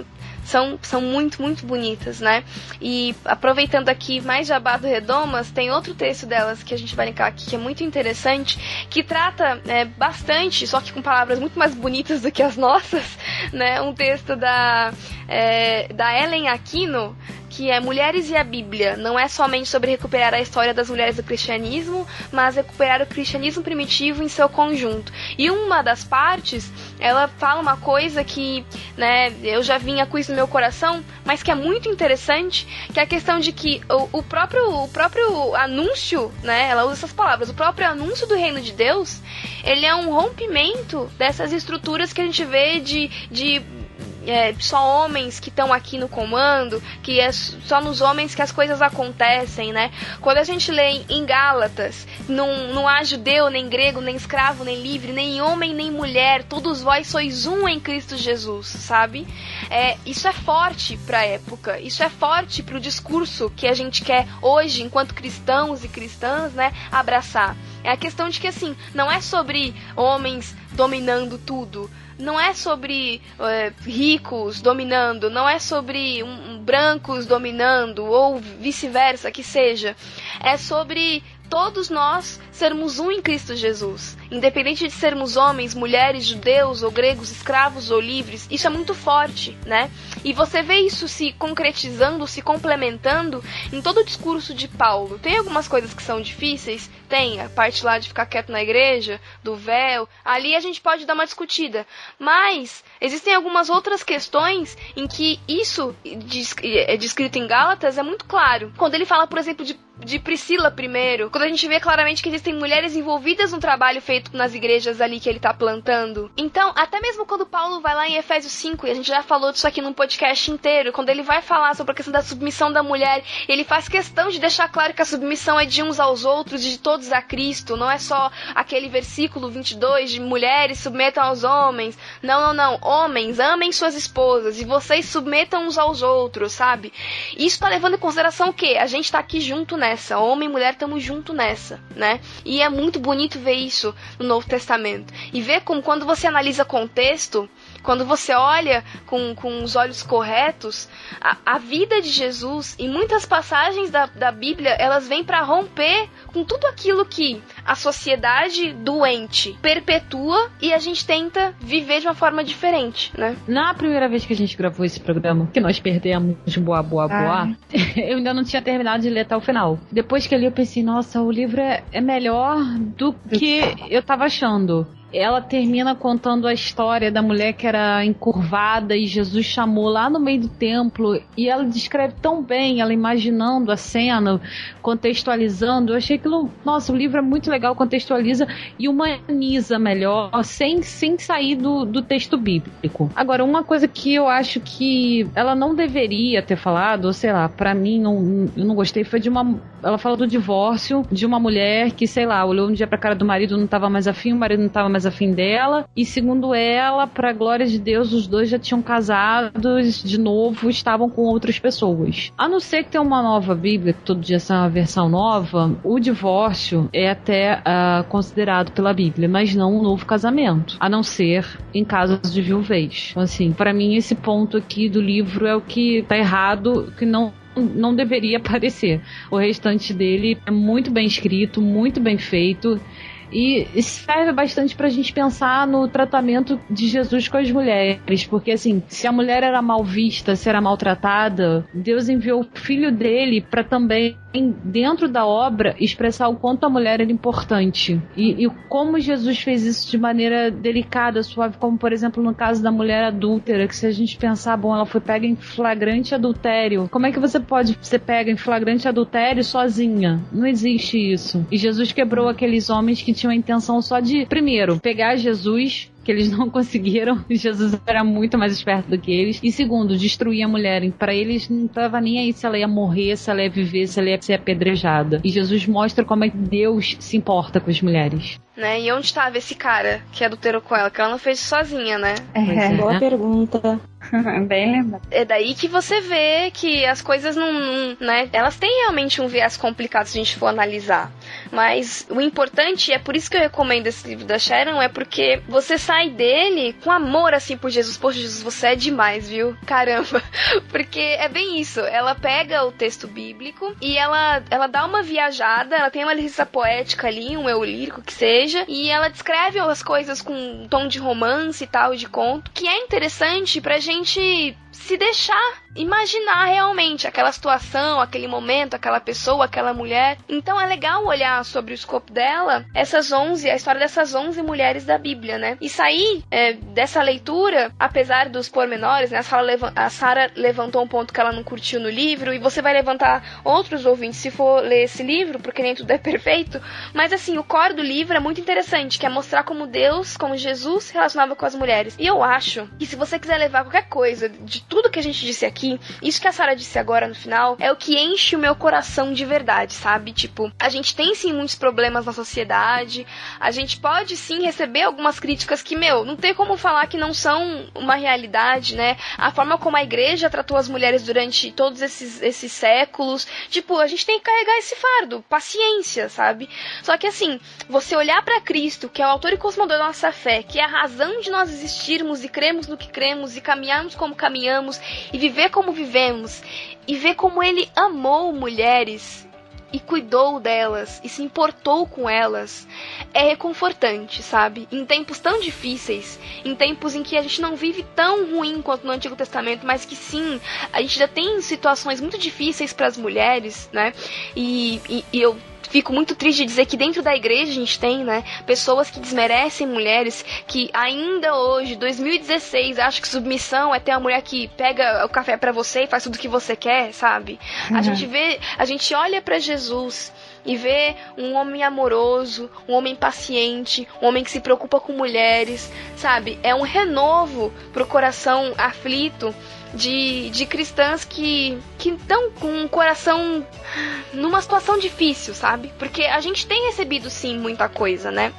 são, são muito, muito bonitas, né? E aproveitando aqui mais Jabá do Redomas, tem outro texto delas que a gente vai linkar aqui que é muito interessante, que trata é, bastante, só que com palavras muito mais bonitas do que as <laughs> nossas, né? Um texto da, é, da Ellen Aquino, que é Mulheres e a Bíblia. Não é somente sobre recuperar a história das mulheres do cristianismo, mas recuperar o cristianismo primitivo em seu conjunto. E uma das partes, ela fala uma coisa que, né, eu já vinha com isso no meu coração, mas que é muito interessante, que é a questão de que o, o próprio o próprio anúncio, né, ela usa essas palavras, o próprio anúncio do reino de Deus, ele é um rompimento dessas estruturas que a gente vê de, de é, só homens que estão aqui no comando, que é só nos homens que as coisas acontecem, né? Quando a gente lê em Gálatas, não, não há judeu, nem grego, nem escravo, nem livre, nem homem, nem mulher, todos vós sois um em Cristo Jesus, sabe? É, isso é forte para a época, isso é forte para o discurso que a gente quer hoje, enquanto cristãos e cristãs, né, abraçar. É a questão de que, assim, não é sobre homens dominando tudo, não é sobre é, ricos dominando, não é sobre um, um, brancos dominando, ou vice-versa, que seja. É sobre todos nós sermos um em Cristo Jesus. Independente de sermos homens, mulheres, judeus ou gregos, escravos ou livres, isso é muito forte, né? E você vê isso se concretizando, se complementando em todo o discurso de Paulo. Tem algumas coisas que são difíceis, tem a parte lá de ficar quieto na igreja, do véu, ali a gente pode dar uma discutida. Mas existem algumas outras questões em que isso é descrito em Gálatas é muito claro. Quando ele fala, por exemplo, de de Priscila primeiro, quando a gente vê claramente que existem mulheres envolvidas no trabalho feito nas igrejas ali que ele tá plantando. Então, até mesmo quando Paulo vai lá em Efésios 5, e a gente já falou disso aqui num podcast inteiro, quando ele vai falar sobre a questão da submissão da mulher, ele faz questão de deixar claro que a submissão é de uns aos outros e de todos a Cristo, não é só aquele versículo 22 de mulheres submetam aos homens. Não, não, não. Homens, amem suas esposas e vocês submetam uns aos outros, sabe? Isso tá levando em consideração o quê? A gente tá aqui junto, né? Nessa. Homem e mulher estamos junto nessa, né? E é muito bonito ver isso no Novo Testamento. E ver como quando você analisa contexto, quando você olha com, com os olhos corretos, a, a vida de Jesus e muitas passagens da, da Bíblia, elas vêm para romper com tudo aquilo que a sociedade doente perpetua e a gente tenta viver de uma forma diferente, né? Na primeira vez que a gente gravou esse programa, que nós perdemos boa, boa, boa, ah. <laughs> eu ainda não tinha terminado de ler até o final. Depois que eu li, eu pensei, nossa, o livro é, é melhor do que eu tava achando ela termina contando a história da mulher que era encurvada e Jesus chamou lá no meio do templo e ela descreve tão bem, ela imaginando a cena, contextualizando. Eu achei aquilo, nossa, o livro é muito legal, contextualiza e humaniza melhor, sem, sem sair do, do texto bíblico. Agora, uma coisa que eu acho que ela não deveria ter falado, ou sei lá, para mim não, eu não gostei, foi de uma. Ela fala do divórcio de uma mulher que, sei lá, olhou um dia pra cara do marido, não tava mais afim, o marido não tava mais mais afim dela. E segundo ela, pra glória de Deus, os dois já tinham casados de novo, estavam com outras pessoas. A não ser que tenha uma nova Bíblia, que todo dia sai uma versão nova, o divórcio é até uh, considerado pela Bíblia, mas não um novo casamento. A não ser em casos de viuvez. Então, assim, para mim, esse ponto aqui do livro é o que tá errado, que não não deveria <laughs> aparecer. O restante dele é muito bem escrito, muito bem feito E serve bastante pra gente pensar no tratamento de Jesus com as mulheres, porque assim, se a mulher era mal vista, se era maltratada, Deus enviou o filho dele para também dentro da obra expressar o quanto a mulher era importante e, e, como Jesus fez isso de maneira delicada, suave, como por exemplo no caso da mulher adúltera, que se a gente pensar, bom, ela foi pega em flagrante adultério, como é que você pode ser pega em flagrante adultério sozinha? Não existe isso. E Jesus quebrou aqueles homens que tinham a intenção só de, primeiro, pegar Jesus que eles <laughs> não conseguiram. Jesus era muito mais esperto do que eles. E segundo, destruir a mulher. Para eles não estava nem aí se ela ia morrer, se ela ia viver, se ela ia ser apedrejada. E Jesus mostra como é que Deus se importa com as mulheres. Né? E onde estava esse cara que adulterou com ela? Que ela não fez sozinha, né? É, é. boa <laughs> pergunta. <laughs> Bem lembrado. É daí que você vê que as coisas não, né? Elas têm realmente um viés complicado se a gente for analisar. Mas o importante, é por isso que eu recomendo esse livro da Sharon, é porque você sai dele com amor assim por Jesus. Poxa, Jesus, você é demais, viu? Caramba. <laughs> Porque é bem isso. Ela pega o texto bíblico e ela, ela dá uma viajada, ela tem uma licença poética ali, um eu lírico que seja, e ela descreve as coisas com um tom de romance e tal, de conto, que é interessante pra gente se deixar imaginar realmente aquela situação, aquele momento, aquela pessoa, aquela mulher. Então é legal olhar sobre o escopo dela essas 11, a história dessas 11 mulheres da Bíblia, né? E sair é, dessa leitura, apesar dos pormenores, né? A Sara levantou um ponto que ela não curtiu no livro e você vai levantar outros ouvintes se for ler esse livro, porque nem tudo é perfeito. Mas assim, o core do livro é muito interessante, que é mostrar como Deus, como Jesus se relacionava com as mulheres. E eu acho que se você quiser levar qualquer coisa de tudo que a gente disse aqui, isso que a Sara disse agora no final é o que enche o meu coração de verdade, sabe? Tipo, a gente tem sim muitos problemas na sociedade, a gente pode sim receber algumas críticas que, meu, não tem como falar que não são uma realidade, né? A forma como a igreja tratou as mulheres durante todos esses, esses séculos, tipo, a gente tem que carregar esse fardo, paciência, sabe? Só que assim, você olhar para Cristo, que é o autor e consumador da nossa fé, que é a razão de nós existirmos e cremos no que cremos e caminharmos como caminhamos e viver como vivemos e ver como ele amou mulheres e cuidou delas e se importou com elas é reconfortante, sabe? Em tempos tão difíceis, em tempos em que a gente não vive tão ruim quanto no Antigo Testamento, mas que sim, a gente já tem situações muito difíceis para as mulheres, né? E, e, e eu fico muito triste de dizer que dentro da igreja a gente tem, né, pessoas que desmerecem mulheres, que ainda hoje, 2016, acham que submissão é ter a mulher que pega o café para você e faz tudo o que você quer, sabe? Uhum. A gente vê, a gente olha para Jesus e vê um homem amoroso, um homem paciente, um homem que se preocupa com mulheres, sabe? É um renovo pro coração aflito de, de cristãs que que estão com um coração numa situação difícil, sabe? Porque a gente tem recebido sim muita coisa, né?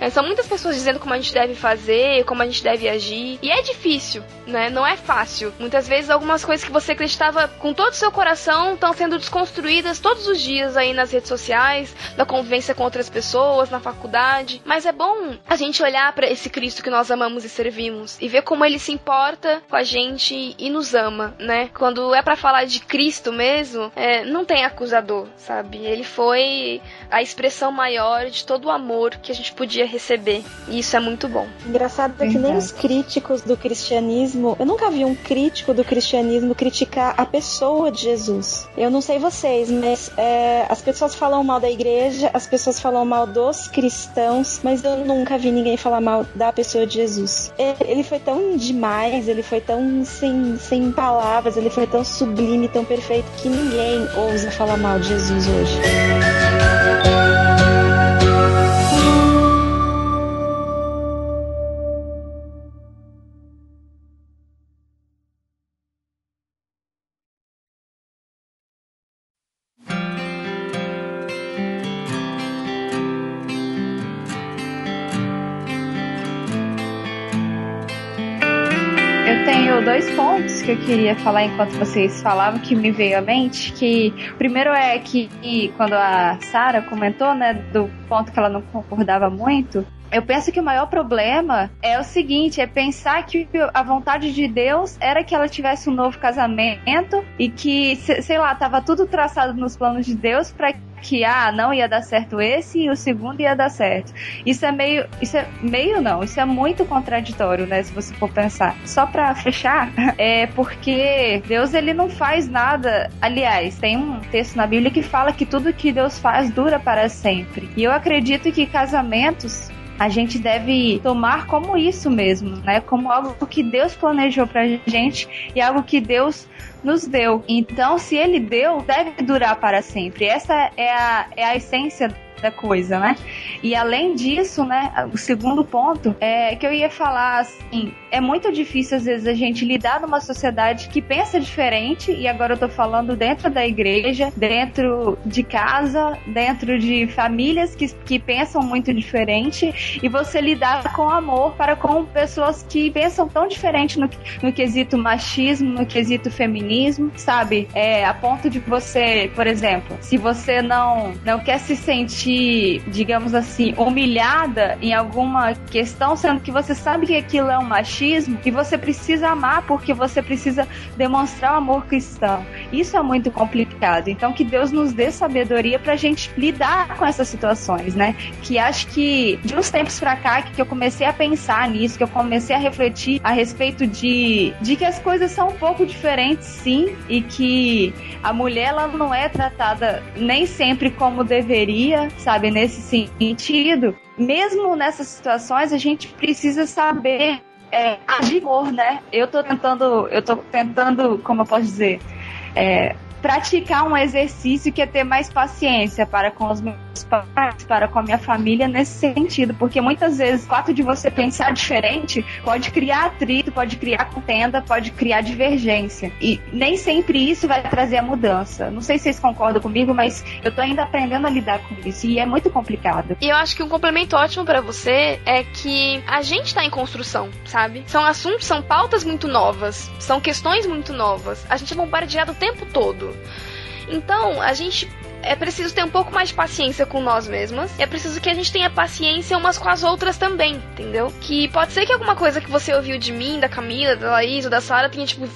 É, são muitas pessoas dizendo como a gente deve fazer, como a gente deve agir. E é difícil, né? Não é fácil. Muitas vezes algumas coisas que você acreditava com todo o seu coração estão sendo desconstruídas todos os dias aí nas redes sociais, na convivência com outras pessoas, na faculdade. Mas é bom a gente olhar para esse Cristo que nós amamos e servimos e ver como ele se importa com a gente e nos ama, né? Quando é para falar de Cristo mesmo, é, não tem acusador, sabe? Ele foi a expressão maior de todo o amor que a gente podia receber. E isso é muito bom. Engraçado é que nem os críticos do cristianismo, eu nunca vi um crítico do cristianismo criticar a pessoa de Jesus. Eu não sei vocês, mas é, as pessoas falam mal da igreja, as pessoas falam mal dos cristãos, mas eu nunca vi ninguém falar mal da pessoa de Jesus. Ele foi tão demais, ele foi tão sem, sem palavras, ele foi tão sublime, tão perfeito que ninguém ousa falar mal de Jesus hoje. Eu queria falar enquanto vocês falavam que me veio à mente, que primeiro é que quando a Sara comentou, né, do ponto que ela não concordava muito, eu penso que o maior problema é o seguinte: é pensar que a vontade de Deus era que ela tivesse um novo casamento e que, sei lá, tava tudo traçado nos planos de Deus para que ah, não ia dar certo esse e o segundo ia dar certo. Isso é meio, isso é meio não, isso é muito contraditório, né, se você for pensar. Só para fechar, <laughs> é porque Deus ele não faz nada. Aliás, tem um texto na Bíblia que fala que tudo que Deus faz dura para sempre. E eu acredito que casamentos a gente deve tomar como isso mesmo, né? Como algo que Deus planejou pra gente e algo que Deus nos deu. Então, se ele deu, deve durar para sempre. Essa é a, é a essência da coisa, né? E além disso, né, o segundo ponto é que eu ia falar assim, é muito difícil às vezes a gente lidar numa sociedade que pensa diferente, e agora eu tô falando dentro da igreja, dentro de casa, dentro de famílias que, que pensam muito diferente, e você lidar com amor para com pessoas que pensam tão diferente no, no quesito machismo, no quesito feminismo, sabe? É, a ponto de você, por exemplo, se você não, não quer se sentir sentir, digamos assim, humilhada em alguma questão, sendo que você sabe que aquilo é um machismo e você precisa amar porque você precisa demonstrar o amor cristão. Isso é muito complicado. Então, que Deus nos dê sabedoria pra gente lidar com essas situações, né? Que acho que de uns tempos pra cá que eu comecei a pensar nisso, que eu comecei a refletir a respeito de, de que as coisas são um pouco diferentes, sim, e que a mulher ela não é tratada nem sempre como deveria, sabe? Nesse sentido, mesmo nessas situações, a gente precisa saber é, agir, né? Eu tô tentando, eu tô tentando, como eu posso dizer, é, praticar um exercício que é ter mais paciência para com os meus pais, para com a minha família nesse sentido, porque muitas vezes o fato de você pensar diferente pode criar atrito, pode criar contenda, pode criar divergência. E nem sempre isso vai trazer a mudança. Não sei se vocês concordam comigo, mas eu tô ainda aprendendo a lidar com isso e é muito complicado. E eu acho que um complemento ótimo para você é que a gente tá em construção, sabe? São assuntos, são pautas muito novas, são questões muito novas. A gente é bombardeado o tempo todo. Então, a gente é preciso ter um pouco mais de paciência com nós mesmas. É preciso que a gente tenha paciência umas com as outras também, entendeu? Que pode ser que alguma coisa que você ouviu de mim, da Camila, da Laís ou da Sara tenha, tipo,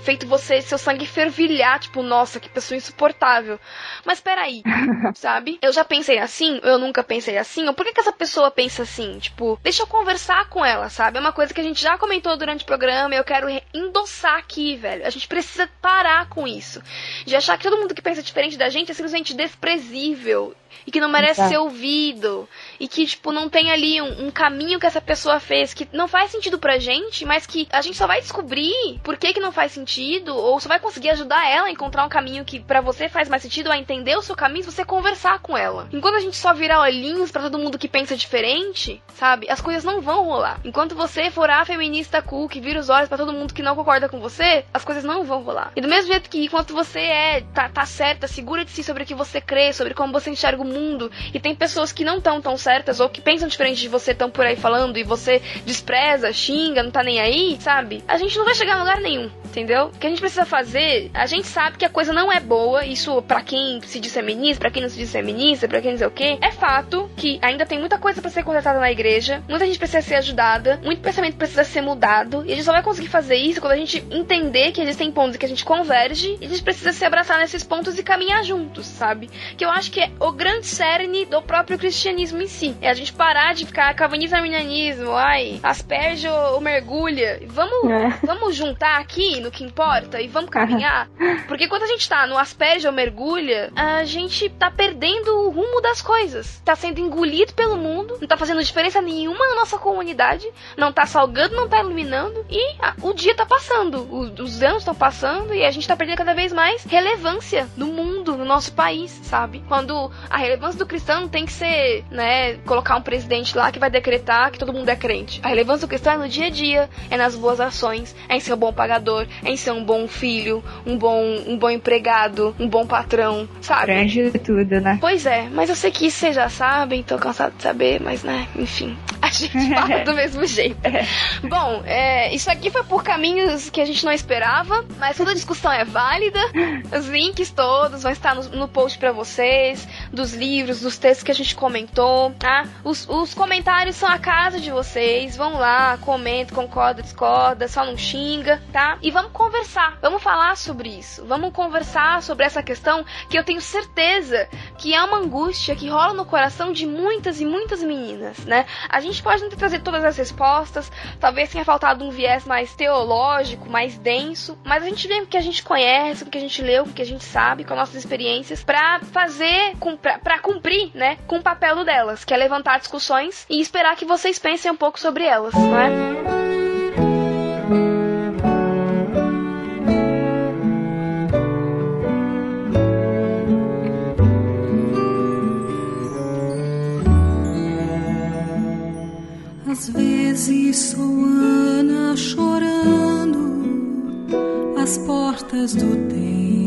feito você, seu sangue fervilhar, tipo, nossa, que pessoa insuportável. Mas peraí, <laughs> sabe? Eu já pensei assim, eu nunca pensei assim, ou por que, que essa pessoa pensa assim? Tipo, deixa eu conversar com ela, sabe? É uma coisa que a gente já comentou durante o programa e eu quero endossar aqui, velho. A gente precisa parar com isso. De achar que todo mundo que pensa diferente da gente é simplesmente desprezível e que não merece Exato. ser ouvido e que, tipo, não tem ali um, um, caminho que essa pessoa fez que não faz sentido pra gente, mas que a gente só vai descobrir por que que não faz sentido ou só vai conseguir ajudar ela a encontrar um caminho que para você faz mais sentido, a entender o seu caminho se você conversar com ela. Enquanto a gente só virar olhinhos para todo mundo que pensa diferente, sabe? As coisas não vão rolar. Enquanto você for a feminista cool que vira os olhos para todo mundo que não concorda com você, as coisas não vão rolar. E do mesmo jeito que enquanto você é tá, tá certa, segura de si sobre o que você crê, sobre como você enxerga o mundo, e tem pessoas que não estão tão certas ou que pensam diferente de você, estão por aí falando e você despreza, xinga, não tá nem aí, sabe? A gente não vai chegar a lugar nenhum, entendeu? O que a gente precisa fazer, a gente sabe que a coisa não é boa, isso para quem se diz feminista, para quem não se diz feminista, para quem não sei o que, é fato que ainda tem muita coisa para ser consertada na igreja, muita gente precisa ser ajudada, muito pensamento precisa ser mudado, e a gente só vai conseguir fazer isso quando a gente entender que existem pontos que a gente converge e a gente precisa se abraçar nesses pontos e caminhar juntos, sabe? Que eu acho que é o grande cerne do próprio cristianismo em si. É a gente parar de ficar calvinista arminianismo, ai, asperge ou mergulha. Vamos, é. vamos juntar aqui no que importa e vamos caminhar. Porque quando a gente tá no asperge ou mergulha, a gente tá perdendo o rumo das coisas. Tá sendo engolido pelo mundo, não tá fazendo diferença nenhuma na nossa comunidade, não tá salgando, não tá iluminando e ah, o dia tá passando, os, os anos estão passando e a gente tá perdendo cada vez mais relevância no mundo, no nosso país, sabe? Quando a relevância do cristão tem que ser, né, colocar um presidente lá que vai decretar que todo mundo é crente. A relevância do cristão é no dia a dia, é nas boas ações, é em ser um bom pagador, é em ser um bom filho, um bom, um bom empregado, um bom patrão, sabe? Grande tudo, né? Pois é, mas eu sei que isso vocês já sabem, tô cansado de saber, mas né, enfim. <laughs> A gente <laughs> fala do mesmo jeito. Bom, é, isso aqui foi por caminhos que a gente não esperava, mas toda discussão é válida. Os links todos vão estar no, no post pra vocês, dos livros, dos textos que a gente comentou, tá? Os, os comentários são a casa de vocês. Vão lá, comenta, concorda, discorda, só não xinga, tá? E vamos conversar, vamos falar sobre isso. Vamos conversar sobre essa questão que eu tenho certeza que é uma angústia que rola no coração de muitas e muitas meninas, né? A gente pode não trazido todas as respostas, talvez tenha faltado um viés mais teológico, mais denso, mas a gente vem com o que a gente conhece, com o que a gente leu, com o que a gente sabe, com as nossas experiências, pra fazer, pra cumprir, né, com o papel delas, que é levantar discussões e esperar que vocês pensem um pouco sobre elas, não é? Às vezes sou Ana chorando às portas do templo.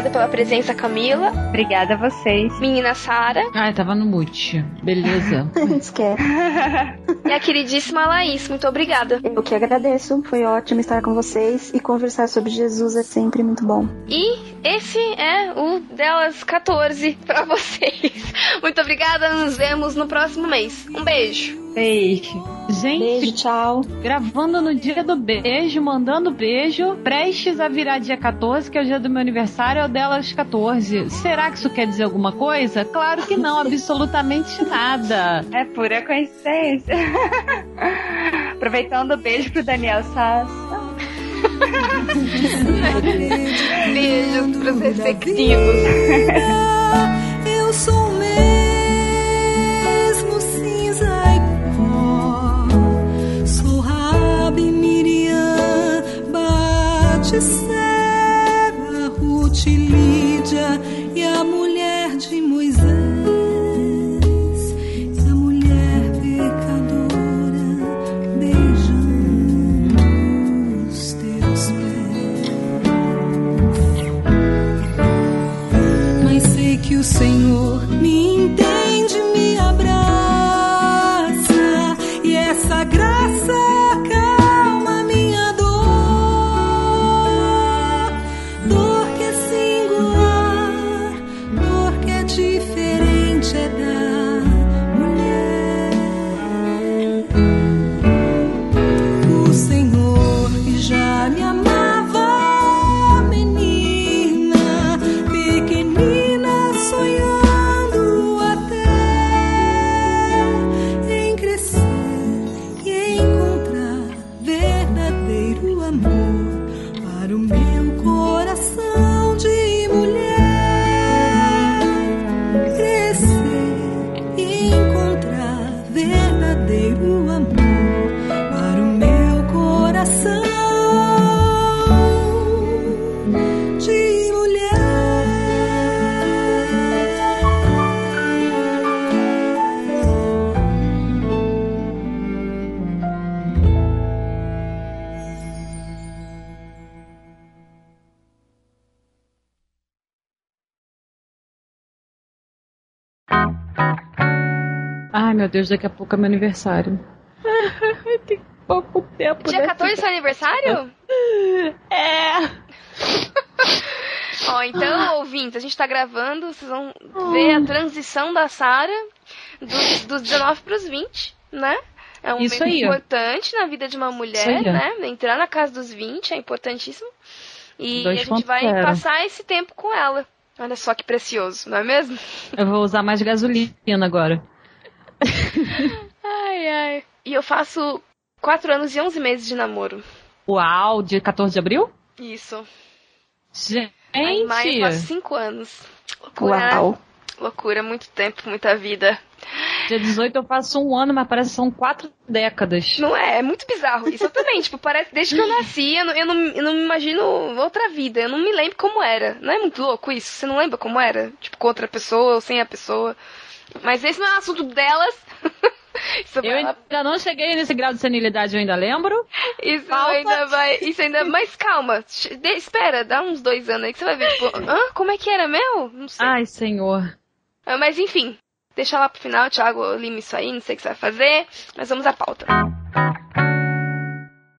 Obrigada pela presença, Camila. Obrigada a vocês. Menina Sara. Ai, tava no mute. Beleza. <laughs> Esquece. <laughs> E a queridíssima Laís. Muito obrigada. Eu que agradeço. Foi ótimo estar com vocês e conversar sobre Jesus é sempre muito bom. E esse é o delas 14 pra <laughs> vocês. Muito obrigada. Nos vemos no próximo mês. Um beijo. Beijo. Gente, Beijo, tchau. gravando no dia do beijo, mandando beijo, prestes a virar dia 14, que é o dia do meu aniversário, é o delas 14. Será que isso quer dizer alguma coisa? Claro que não, absolutamente <laughs> nada. É pura coincidência. <laughs> Aproveitando o beijo pro Daniel Sass. <laughs> Beijos pros respectivos. Eu sou o Sarah, Ruth, Lídia e a mulher de Moisés. Deus, daqui a pouco é meu aniversário. <laughs> Tem pouco tempo. Dia né? 14 é seu aniversário? <laughs> É. <laughs> Ó, então, ouvintes, a gente tá gravando, vocês vão ver a transição da Sara dos, dos 19 pros 20, né? É um Isso momento aí, importante na vida de uma Isso mulher, né? Entrar na casa dos 20 é importantíssimo. E Dois a gente vai passar esse tempo com ela. Olha só que precioso, não é mesmo? Eu vou usar mais gasolina agora. <laughs> Ai, ai. E eu faço 4 anos e 11 meses de namoro. Uau, dia 14 de abril? Isso. Gente! Aí, em maio eu faço 5 anos. Loucura, né? Uau. Loucura, muito tempo, muita vida. Dia 18 eu faço um ano, mas parece que são quatro décadas. Não é? É muito bizarro. Isso eu também, <laughs> tipo, parece desde que eu nasci, eu não, eu, não, eu não me imagino outra vida. Eu não me lembro como era. Não é muito louco isso? Você não lembra como era? Tipo, com outra pessoa ou sem a pessoa. Mas esse não é assunto delas. <laughs> Isso Eu vai- ainda não cheguei nesse grau de senilidade, eu ainda lembro. Isso Falta- ainda vai. Isso ainda. Mas calma. de- espera, dá uns dois anos aí que você vai ver, tipo, <laughs> hã? Como é que era meu? Não sei. Ai, senhor. Ah, Mas enfim, deixa lá pro final, Thiago lima isso aí, não sei o que você vai fazer. Mas vamos à pauta.